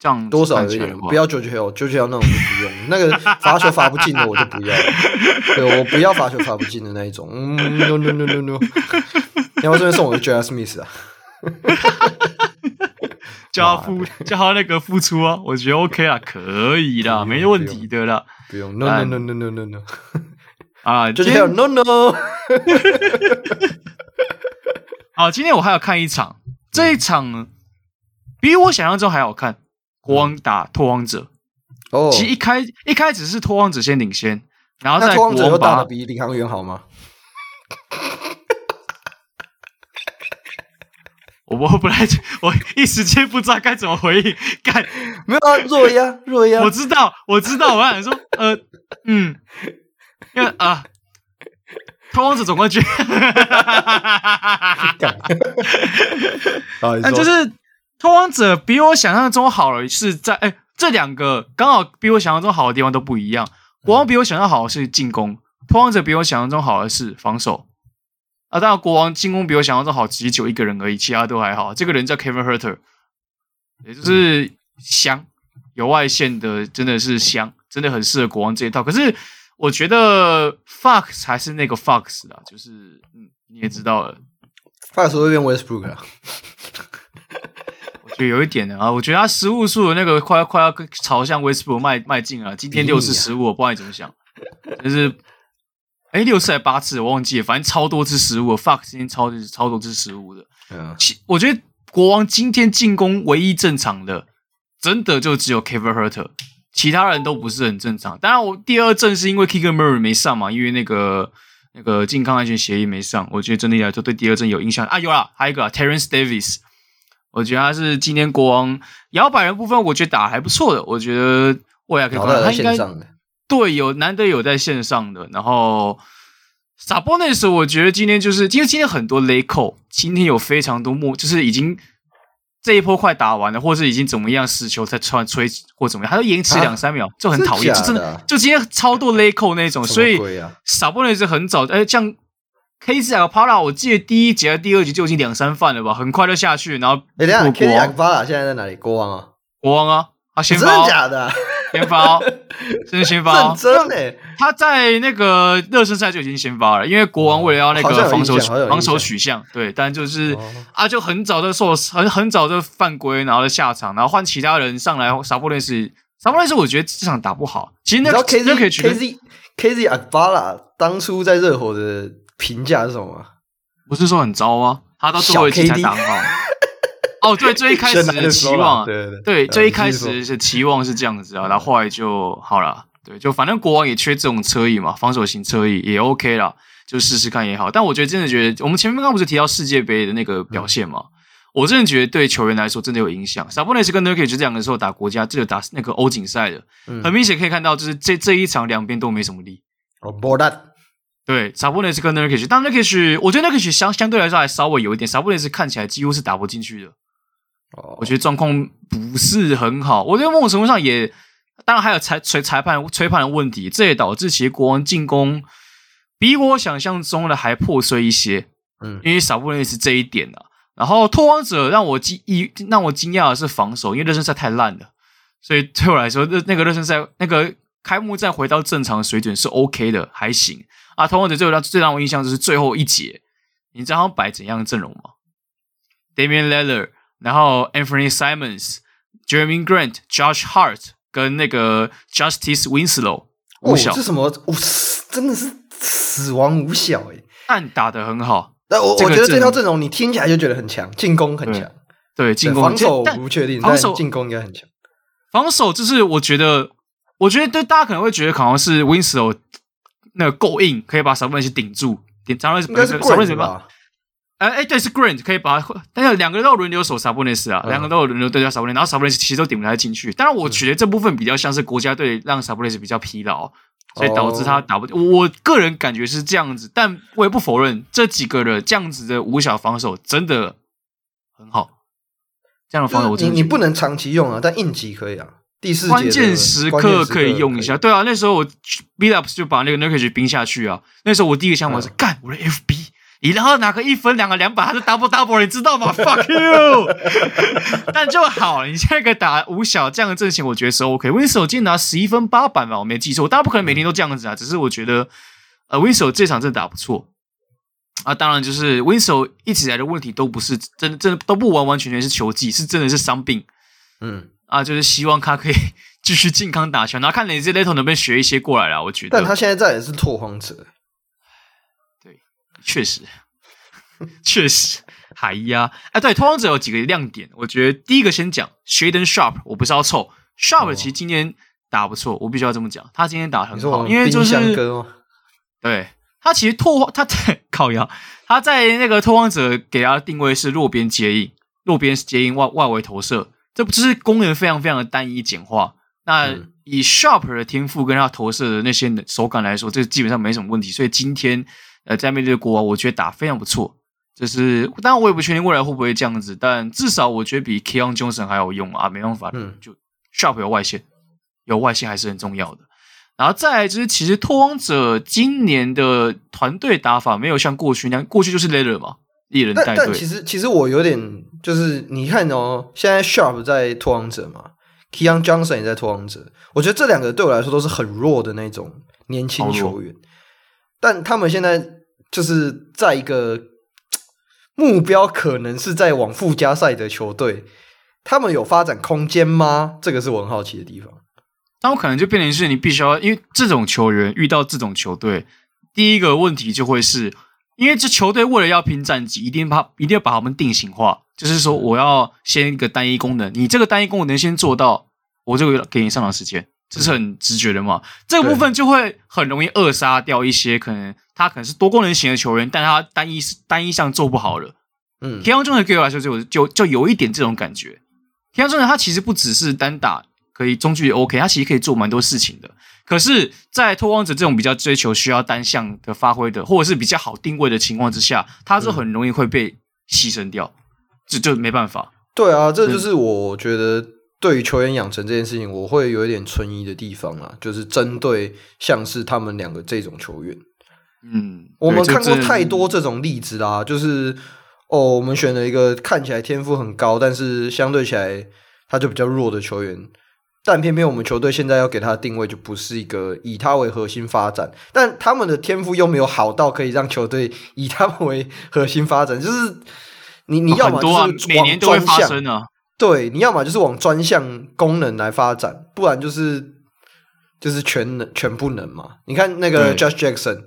这样多少有点，不要 George Hill，George Hill 那种就不用，那个罚球罚不进的我就不要，对，我不要罚球罚不进的那一种，嗯，no no no no no，你要不这边送我个 J.R. Smith 啊，(laughs) 叫他付叫他那个付出啊，我觉得 OK 啊，可以啦，没问题的啦，不用，no no no no no no no，啊，George Hill no no，好，今天我还要看一场，这一场比我想象中还好看。国王打拓荒者，哦，其实一开一开始是拓荒者先领先，然后在国王者又打得比领航员好吗？(laughs) 我我本来我一时间不知道该怎么回应，(laughs) 干。没有啊，弱压弱压，我知道我知道，我想说呃嗯，因为啊，拓荒者总冠军，(laughs) 那就是。拓荒者比我想象中好了，是在哎，这两个刚好比我想象中好的地方都不一样。国王比我想象好的是进攻，拓荒者比我想象中好的是防守。啊，当然国王进攻比我想象中好，只有一个人而已，其他都还好。这个人叫 Kevin Herter，也就是香，有外线的，真的是香，真的很适合国王这一套。可是我觉得 Fox 还是那个 Fox 啦，就是嗯，你也知道了，Fox 会变 Westbrook 啊。对，有一点的啊，我觉得他失误数的那个快要快要朝向威斯布鲁迈迈进了。今天六次失误，我不知道你怎么想，就是哎六次还八次我忘记了，反正超多次失误。Fuck，今天超超多次失误的。嗯，我觉得国王今天进攻唯一正常的，真的就只有 Kevin Huerter，其他人都不是很正常。当然，我第二阵是因为 Keegan Murray 没上嘛，因为那个那个健康安全协议没上，我觉得真的来说对第二阵有影响啊。有啦，还有一个 Terence Davis。我觉得他是今天国王摇摆人部分，我觉得打还不错的。我觉得未来可以看到他应该对有难得有在线上的。然后 Sabonis，我觉得今天就是因为今天很多 late call，今天有非常多幕，就是已经这一波快打完了，或是已经怎么样死球才穿吹或怎么样，他都延迟两三秒，啊、就很讨厌，就真的就今天超多 late call 那种，所以 Sabonis 很早哎这样。KZ Okpala，我记得第一节、第二节就已经两三犯了吧，很快就下去，然后哎，等下 KZ Okpala 现在在哪里？国王啊，国王啊，他 (laughs) 先发，真的假的？先发，真的先发，真的。他在那个热身赛就已经先发了，因为国王为了要那个防守防守取向，对，但就是啊，就很早就受很很早就犯规，然后就下场，然后换其他人上来。萨波内斯，萨波内斯，我觉得这场打不好。其实那个 KZ KZ KZ Okpala 当初在热火的。评价是什么？不是说很糟吗？他到最后一期才打很好。哦，对，最一开始的 (laughs) 期望，对对对，对，最一开始是期望是这样子啊，然后后来就好了。对，就反正国王也缺这种车翼嘛，防守型车翼也 OK 啦，就试试看也好。但我觉得真的觉得，我们前面刚刚不是提到世界杯的那个表现嘛？我真的觉得对球员来说真的有影响。Sabonis 跟 Nurkic 这两个时候打国家，这个打那个欧锦赛的，很明显可以看到，就是这这一场两边都没什么力。哦，不的。对，Sabonis 跟 Nurkic，但 Nurkic 我觉得 Nurkic 相相对来说还稍微有一点，Sabonis 看起来几乎是打不进去的。哦，我觉得状况不是很好。我觉得某种程度上也，当然还有裁裁裁判吹判的问题，这也导致其实国王进攻比我想象中的还破碎一些。嗯，因为 Sabonis 这一点啊，然后拓荒者让我惊一让我惊讶的是防守，因为热身赛太烂了，所以对我来说，那那个热身赛那个开幕战回到正常水准是 OK 的，还行。啊，拓荒者最让最让我印象就是最后一节，你知道他们摆怎样的阵容吗？Damian Lillard，然后 Anthony Simons，Jeremy Grant、Josh Hart 跟那个 Justice Winslow 五小，哦、这什么？我真的是死亡五小诶，但打得很好。那我我觉得这套阵容你听起来就觉得很强，进攻很强，对进攻，防守不确定，防守进攻应该很强。防守就是我觉得，我觉得对大家可能会觉得好像是 Winslow。那个够硬，可以把萨博内斯顶住。点萨博内斯，萨博内斯吧？哎哎，对，是 Grant 可以把，但是两个人都轮流守萨博内斯啊，两个都有轮流对掉萨博内斯，然后萨博内斯其实都顶不太进去。当然，我觉得这部分比较像是国家队让萨博内斯比较疲劳，所以导致他打不。我个人感觉是这样子，但我也不否认这几个人这样子的五小防守真的很好。这样的防守我真的，你你不能长期用啊，但应急可以啊。第四关键时刻可以用一下，对啊，那时候我 beat ups 就把那个 Nurkic 冰下去啊。那时候我第一个想法是，干、嗯、我的 FB，你然后拿个一分两个两百，还是 double double，你知道吗？Fuck you！(laughs) 但就好，你现在可以打五小这样的阵型，我觉得是 OK。Winslow 今天拿十一分八板吧，我没记错，我当然不可能每天都这样子啊，只是我觉得呃 Winslow 这场真的打不错啊。当然就是 Winslow 一直以来的问题都不是真的真的都不完完全全是球技，是真的是伤病，嗯。啊，就是希望他可以 (laughs) 继续健康打球，然后看哪些 Leto 能不能学一些过来了。我觉得，但他现在在也是拓荒者，对，确实，(laughs) 确实，海呀，哎，对，拓荒者有几个亮点，我觉得第一个先讲 Shaedon Sharpe，我不是要凑 Sharpe，其实今天打不错，我必须要这么讲，他今天打很好，因为就是对他其实拓他在靠腰，他在那个拓荒者给他定位是弱边接应，弱边接应外外围投射。这不就是功能非常非常的单一简化？那以 Sharpe 的天赋跟他投射的那些手感来说，这基本上没什么问题。所以今天呃，在面对国王，我觉得打非常不错。就是当然我也不确定未来会不会这样子，但至少我觉得比 Keon Johnson 还有用啊！没办法，嗯，就 Sharpe 有外线，有外线还是很重要的。然后再来就是，其实拓荒者今年的团队打法没有像过去那样，过去就是 Leader 嘛。一人带队，但其实其实我有点就是你看哦，现在 Sharp 在拓荒者嘛，Keon Johnson 也在拓荒者，我觉得这两个对我来说都是很弱的那种年轻球员，但他们现在就是在一个目标可能是在往附加赛的球队，他们有发展空间吗？这个是我很好奇的地方。那我可能就变成是你必须要，因为这种球员遇到这种球队，第一个问题就会是，因为这球队为了要拼战绩，一定把一定要把他们定型化，就是说我要先一个单一功能，你这个单一功能先做到，我就给你上场时间，这是很直觉的嘛。这个部分就会很容易扼杀掉一些可能他可能是多功能型的球员，但他单一单一项做不好了。嗯，天王中的对我来说就就就有一点这种感觉。天王中的他其实不只是单打。可以中距离 OK，他其实可以做蛮多事情的。可是，在拓荒者这种比较追求需要单项的发挥的，或者是比较好定位的情况之下，他就很容易会被牺牲掉，嗯、就，就没办法。对啊，这就是我觉得对于球员养成这件事情，我会有一点存疑的地方啊，就是针对像是他们两个这种球员。嗯，我们看过太多这种例子啦，就是哦，我们选了一个看起来天赋很高，但是相对起来他就比较弱的球员。但偏偏我们球队现在要给他的定位就不是一个以他为核心发展，但他们的天赋又没有好到可以让球队以他们为核心发展，就是你你要么就是往专项，每年都会发生啊，对，你要么就是往专项功能来发展，不然就是就是全能全不能嘛。你看那个 Josh Jackson，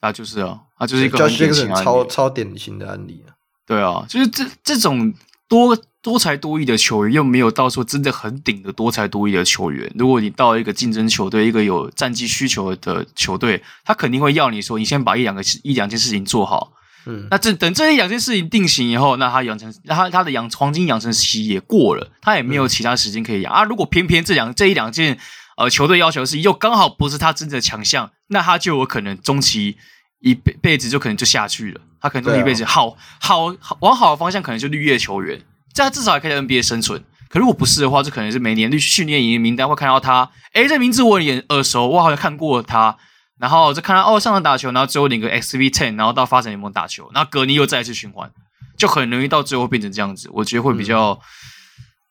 啊就是啊，啊就是一个 Josh Jackson 超超典型的案例啊。对啊，就是这这种多。多才多艺的球员又没有到说真的很顶的多才多艺的球员。如果你到一个竞争球队，一个有战绩需求的球队，他肯定会要你说，你先把一两个一两件事情做好。嗯，那这等这一两件事情定型以后，那他养成，那他他的养黄金养成期也过了，他也没有其他时间可以养、嗯、啊。如果偏偏这两这一两件呃球队要求的事情又刚好不是他真的强项，那他就有可能中期一辈辈子就可能就下去了。他可能终其一辈子好好好往好的方向，可能就绿叶球员。这样至少还可以在 NBA 生存，可如果不是的话，这可能是每年去训练营名单会看到他，诶，这名字我眼耳熟，我好像看过他，然后就看到哦上场打球，然后最后领个 XV Ten，然后到发展联盟打球，然后隔年又再一次循环，就很容易到最后变成这样子，我觉得会比较、嗯、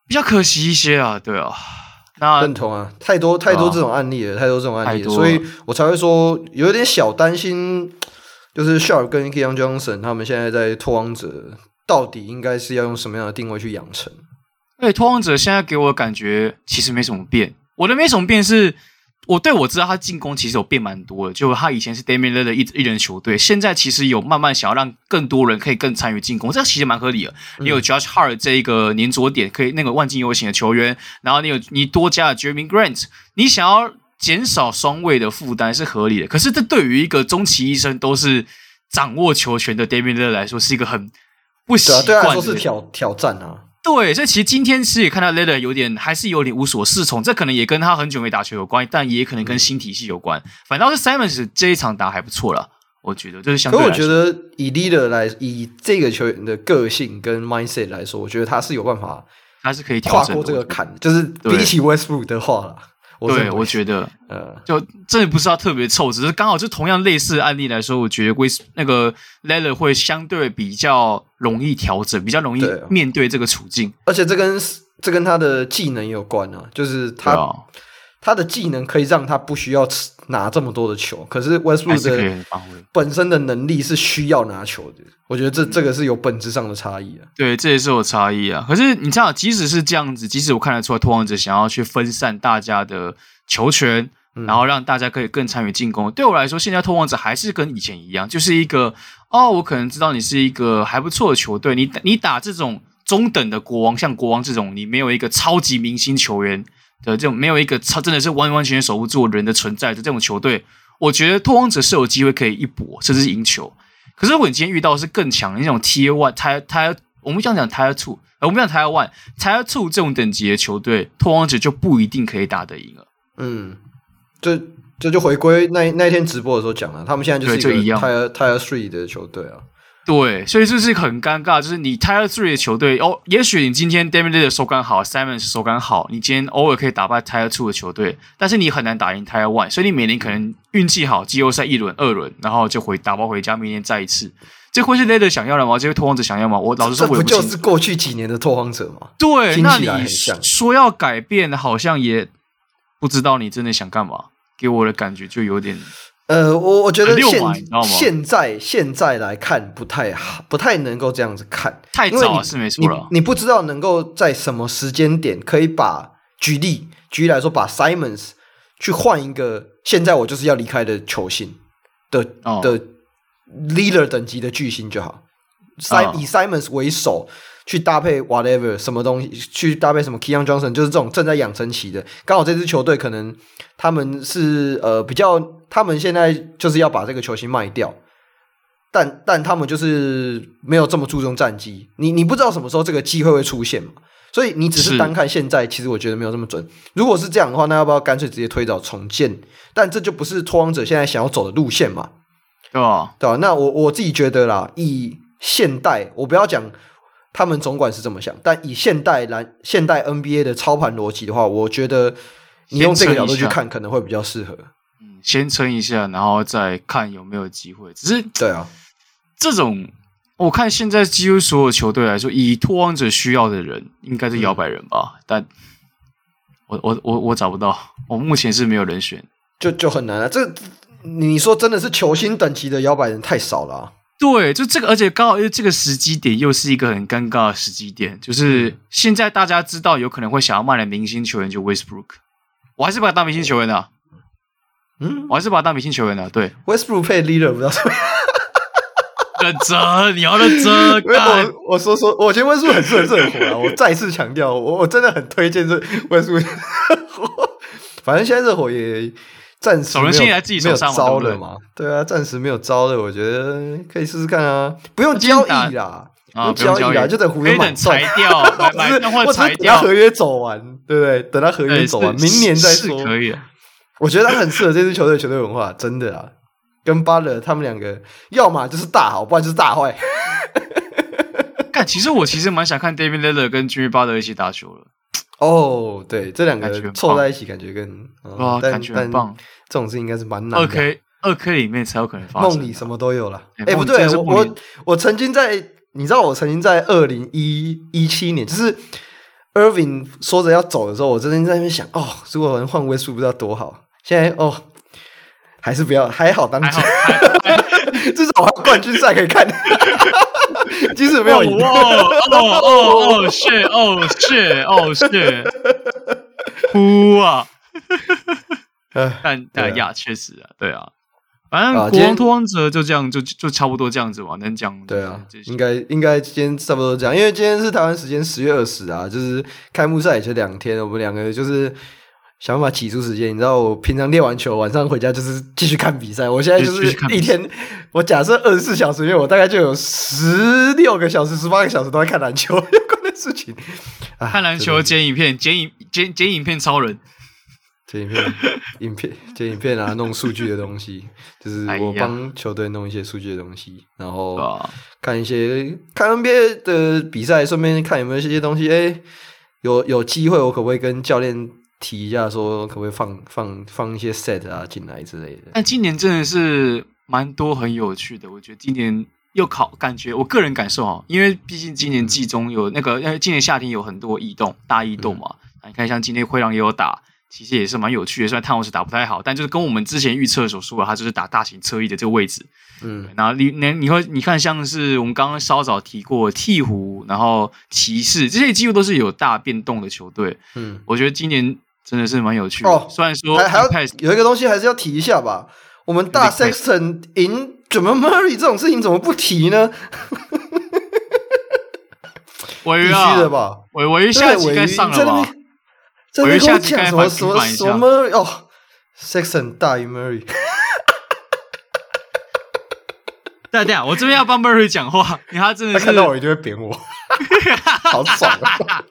比较可惜一些啊，对啊，那认同啊，太多太多这种案例了，啊、太多这种案例了，所以我才会说有点小担心，就是 Sharp 跟 Keon Johnson 他们现在在拓荒者。到底应该是要用什么样的定位去养成？哎，拓荒者现在给我的感觉其实没什么变。我的没什么变是，我对我知道他进攻其实有变蛮多的。就他以前是 Damian Lillard 的一一人球队，现在其实有慢慢想要让更多人可以更参与进攻，这其实蛮合理的。你有 Josh Hart 这一个粘着点，可以那个万金油型的球员，然后你有你多加了 Jerami Grant，你想要减少双位的负担是合理的。可是这对于一个终其一生都是掌握球权的 Damian Lillard 来说，是一个很不习惯、啊，对他来说是挑挑战啊。对，所以其实今天其实也看到 Lillard 有点还是有点无所适从，这可能也跟他很久没打球有关，但也可能跟新体系有关。嗯、反倒是 Simons 这一场打还不错了，我觉得就是相对。可我觉得以 Lillard 来，以这个球员的个性跟 mindset 来说，我觉得他是有办法，他是可以跨过这个坎，就是比起 Westbrook 的话啦。对，我觉得，呃，就这也不是他特别臭，只是刚好就同样类似的案例来说，我觉得威斯那个 Lillard 会相对比较容易调整，比较容易面对这个处境。而且这跟这跟他的技能有关啊，就是他。他的技能可以让他不需要拿这么多的球，可是 Westbrook 的本身的能力是需要拿球的。我觉得这这个是有本质上的差异啊。对，这也是有差异啊。可是你知道，即使是这样子，即使我看得出来拓荒者想要去分散大家的球权，然后让大家可以更参与进攻，对我来说，现在拓荒者还是跟以前一样，就是一个哦，我可能知道你是一个还不错的球队，你你打这种中等的国王，像国王这种，你没有一个超级明星球员。的这种没有一个他真的是完完全全守不住人的存在的这种球队，我觉得拓荒者是有机会可以一搏，甚至是赢球。可是如果你今天遇到的是更强的那种 Tier One、Tier Tier，我们想讲 Tier Two，我们讲 Tier One、Tier Two 这种等级的球队，拓荒者就不一定可以打得赢了。嗯，这这就回归那那天直播的时候讲了，他们现在就是一个 Tier Tier Three 的球队啊。对，所以这是很尴尬，就是你 Tier Three 的球队哦，也许你今天 Damian 的手感好，Simons 手感好，你今天偶尔可以打败 Tier Two 的球队，但是你很难打赢 Tier One，所以你每年可能运气好，季后赛一轮、二轮，然后就回打包回家，明年再一次。这会是 Lillard 想要的吗？这位拓荒者想要吗？我老实说，我不，不就是过去几年的拓荒者吗？对，那你说要改变，好像也不知道你真的想干嘛。给我的感觉就有点。呃，我我觉得现？现在现在来看不太好，不太能够这样子看，太早是没错了。你不知道能够在什么时间点可以把举例举例来说，把 Simons 去换一个现在我就是要离开的球星的、哦、的 leader 等级的巨星就好。哦、以 Simons 为首去搭配 whatever 什么东西，去搭配什么 Keon Johnson，就是这种正在养成期的。刚好这支球队可能他们是呃比较。他们现在就是要把这个球星卖掉，但但他们就是没有这么注重战绩。你你不知道什么时候这个机会会出现嘛？所以你只是单看现在，其实我觉得没有这么准。如果是这样的话，那要不要干脆直接推倒重建？但这就不是拓荒者现在想要走的路线嘛？对吧？对吧？那我我自己觉得啦，以现代，我不要讲他们总管是这么想，但以现代篮现代 NBA 的操盘逻辑的话，我觉得你用这个角度去看，可能会比较适合。先撑一下，然后再看有没有机会。只是对啊，这种我看现在几乎所有球队来说，以拓荒者需要的人，应该是摇摆人吧？嗯、但我我我我找不到，我目前是没有人选，就就很难啊。这你说真的是球星等级的摇摆人太少了、啊。对，就这个，而且刚好这个时机点又是一个很尴尬的时机点，就是现在大家知道有可能会想要卖的明星球员就 Westbrook，我还是把他当明星球员的、啊。嗯，我还是把他当明星球员的。对，Westbrook 配 leader 不知道什么。认真，你要认真。我我说说，我觉得 Westbrook 很适合热火啊。我再次强调，我我真的很推荐这 Westbrook。(laughs) 反正现在热火也暂时没有没有招了嘛。对啊，暂时没有招了，我觉得可以试试看啊。不用交易啦，不用交易啦，就等湖人买裁掉，(laughs) 买买换裁掉，等他合约走完，对不对？等他合约走完，明年再说。可以。我觉得他很适合这支球队球队文化，真的啊，跟巴勒他们两个，要么就是大好，不然就是大坏。(laughs) 但其实我其实蛮想看 Damian Lillard 跟 Jimmy Butler 一起打球了。哦，对，这两个凑在一起，感觉更哇，感觉很棒。这种事应该是蛮难的。二 K 二 K 里面才有可能发生。梦里什么都有了。哎，不对，我我我曾经在，你知道，我曾经在二零一一七年，就是 Irving 说着要走的时候，我曾经在那边想，哦，如果能换位数，不知道多好。现在哦，还是不要，还好当家，(laughs) 至少还有冠军赛可以看，(laughs) 即使没有赢。哦哦哦，shit，哦 shit，哦 shit，哭啊！但但呀，确实啊，对啊，反正国王拓荒者就这样，就就差不多这样子嘛，能讲。对啊，应该应该今天差不多这样，因为今天是台湾时间十月二十啊，就是开幕赛也就两天，我们两个就是。想办法挤出时间，你知道我平常练完球，晚上回家就是继续看比赛。我现在就是一天，我假设二十四小时，因为我大概就有十六个小时、十八个小时都在看篮球有 (laughs) 关的事情。看篮球、剪影片、剪影剪剪影片，超人剪影片、影片剪影片啊，(laughs) 弄数据的东西，就是我帮球队弄一些数据的东西，然后看一些看 NBA 的比赛，顺便看有没有一些东西。哎，有有机会，我可不可以跟教练？提一下，说可不可以放放放一些 set 啊进来之类的。但今年真的是蛮多很有趣的，我觉得今年又考感觉，我个人感受啊，因为毕竟今年季中有那个，因为今年夏天有很多异动，大异动嘛。嗯、你看，像今天灰狼也有打，其实也是蛮有趣的。虽然汤姆斯打不太好，但就是跟我们之前预测所说的，他就是打大型侧翼的这个位置。嗯，然后你你你会你看，像是我们刚刚稍早提过鹈鹕，然后骑士这些几乎都是有大变动的球队。嗯，我觉得今年。真的是蛮有趣的哦。虽然说还还要有一个东西还是要提一下吧。我们大 Sexton 赢 Jamal Murray 这种事情怎么不提呢？鮪鱼啊，的吧？鮪鱼下期该上了吧？鮪鱼下期该什么什么什么哦？Sexton 大于 Murray。对对啊，我这边要帮 Murray 讲话，因为他真的是看到我一定会扁我。(laughs) 好爽啊！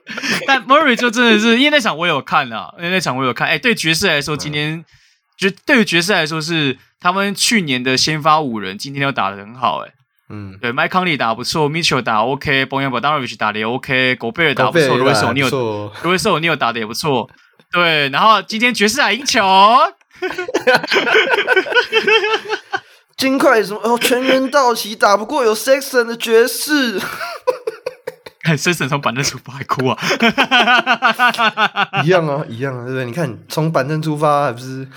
但 Murray 就真的是，因为那场我有看啊，因为那场我有看。哎、欸，对爵士来说，今天就、嗯、对于爵士来说是他们去年的先发五人，今天都打得很好、欸。哎，嗯，对，Mike Conley 打不错，Mitchell 打 OK，b o y a n b o d a n o v i c h 打的也 OK，狗贝尔打不错 r o y c e o n e i l Neo n e 打的也不错。对，然后今天爵士打赢球，(laughs) 金块什么？哦，全员到齐，打不过有 Sexton 的爵士。看 Sexton 从板凳出发还哭啊，一样啊，一样啊，对不对？你看从板凳出发还不是？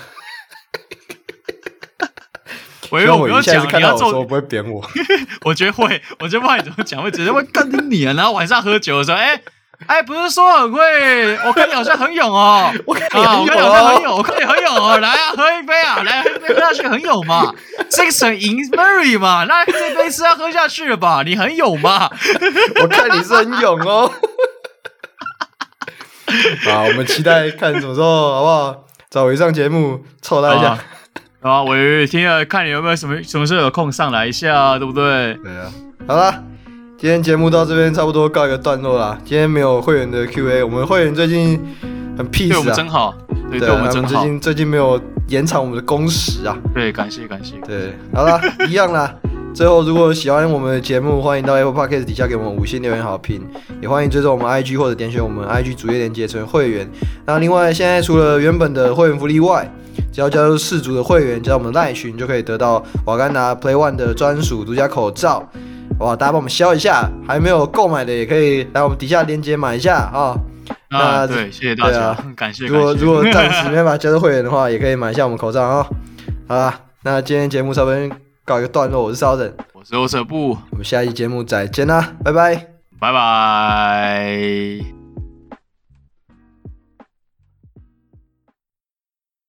(laughs) 我因为我没有讲，你要做，不会扁我。(laughs) 我觉得会，我觉得不管你怎么讲，会直接会干你啊！然后晚上喝酒的时候，哎、欸、哎，不是说很会，我看你好像很勇哦，我看你好像很勇，我看你很勇哦，来啊，喝一杯啊，来喝一杯喝下去很勇嘛，Sexton 赢 Murray 嘛，那这杯是要喝下去了吧？你很勇嘛？(laughs) 我看你是很勇哦。好，我们期待看什么时候好不好？找我上节目凑他一下。啊，我听了看你有没有什么什么时候有空上来一下，对不对？对啊。好了，今天节目到这边差不多告一个段落啦。今天没有会员的 Q&A，我们会员最近很 peace 啊，对我们真好，对，对，对我们真好。最近最近没有延长我们的工时啊。对，感谢感谢。对，好了，一样啦。最后，如果喜欢我们的节目，欢迎到 Apple Podcast 底下给我们五星留言好评，也欢迎追踪我们 IG 或者点选我们 IG 主页链接成为会员。那另外，现在除了原本的会员福利外，只要加入氏族的会员，加入我们的赖群，就可以得到瓦甘达 Play One 的专属独家口罩。哇，大家帮我们消一下，还没有购买的也可以来我们底下链接买一下啊。那啊，对，谢谢大家，啊、感谢。如果如果暂时没办法 (laughs) 加入会员的话，也可以买一下我们口罩啊。好啦，那今天节目这边。告一个段落，我是烧人，我是欧舍布，我们下期节目再见啦，拜拜，拜拜。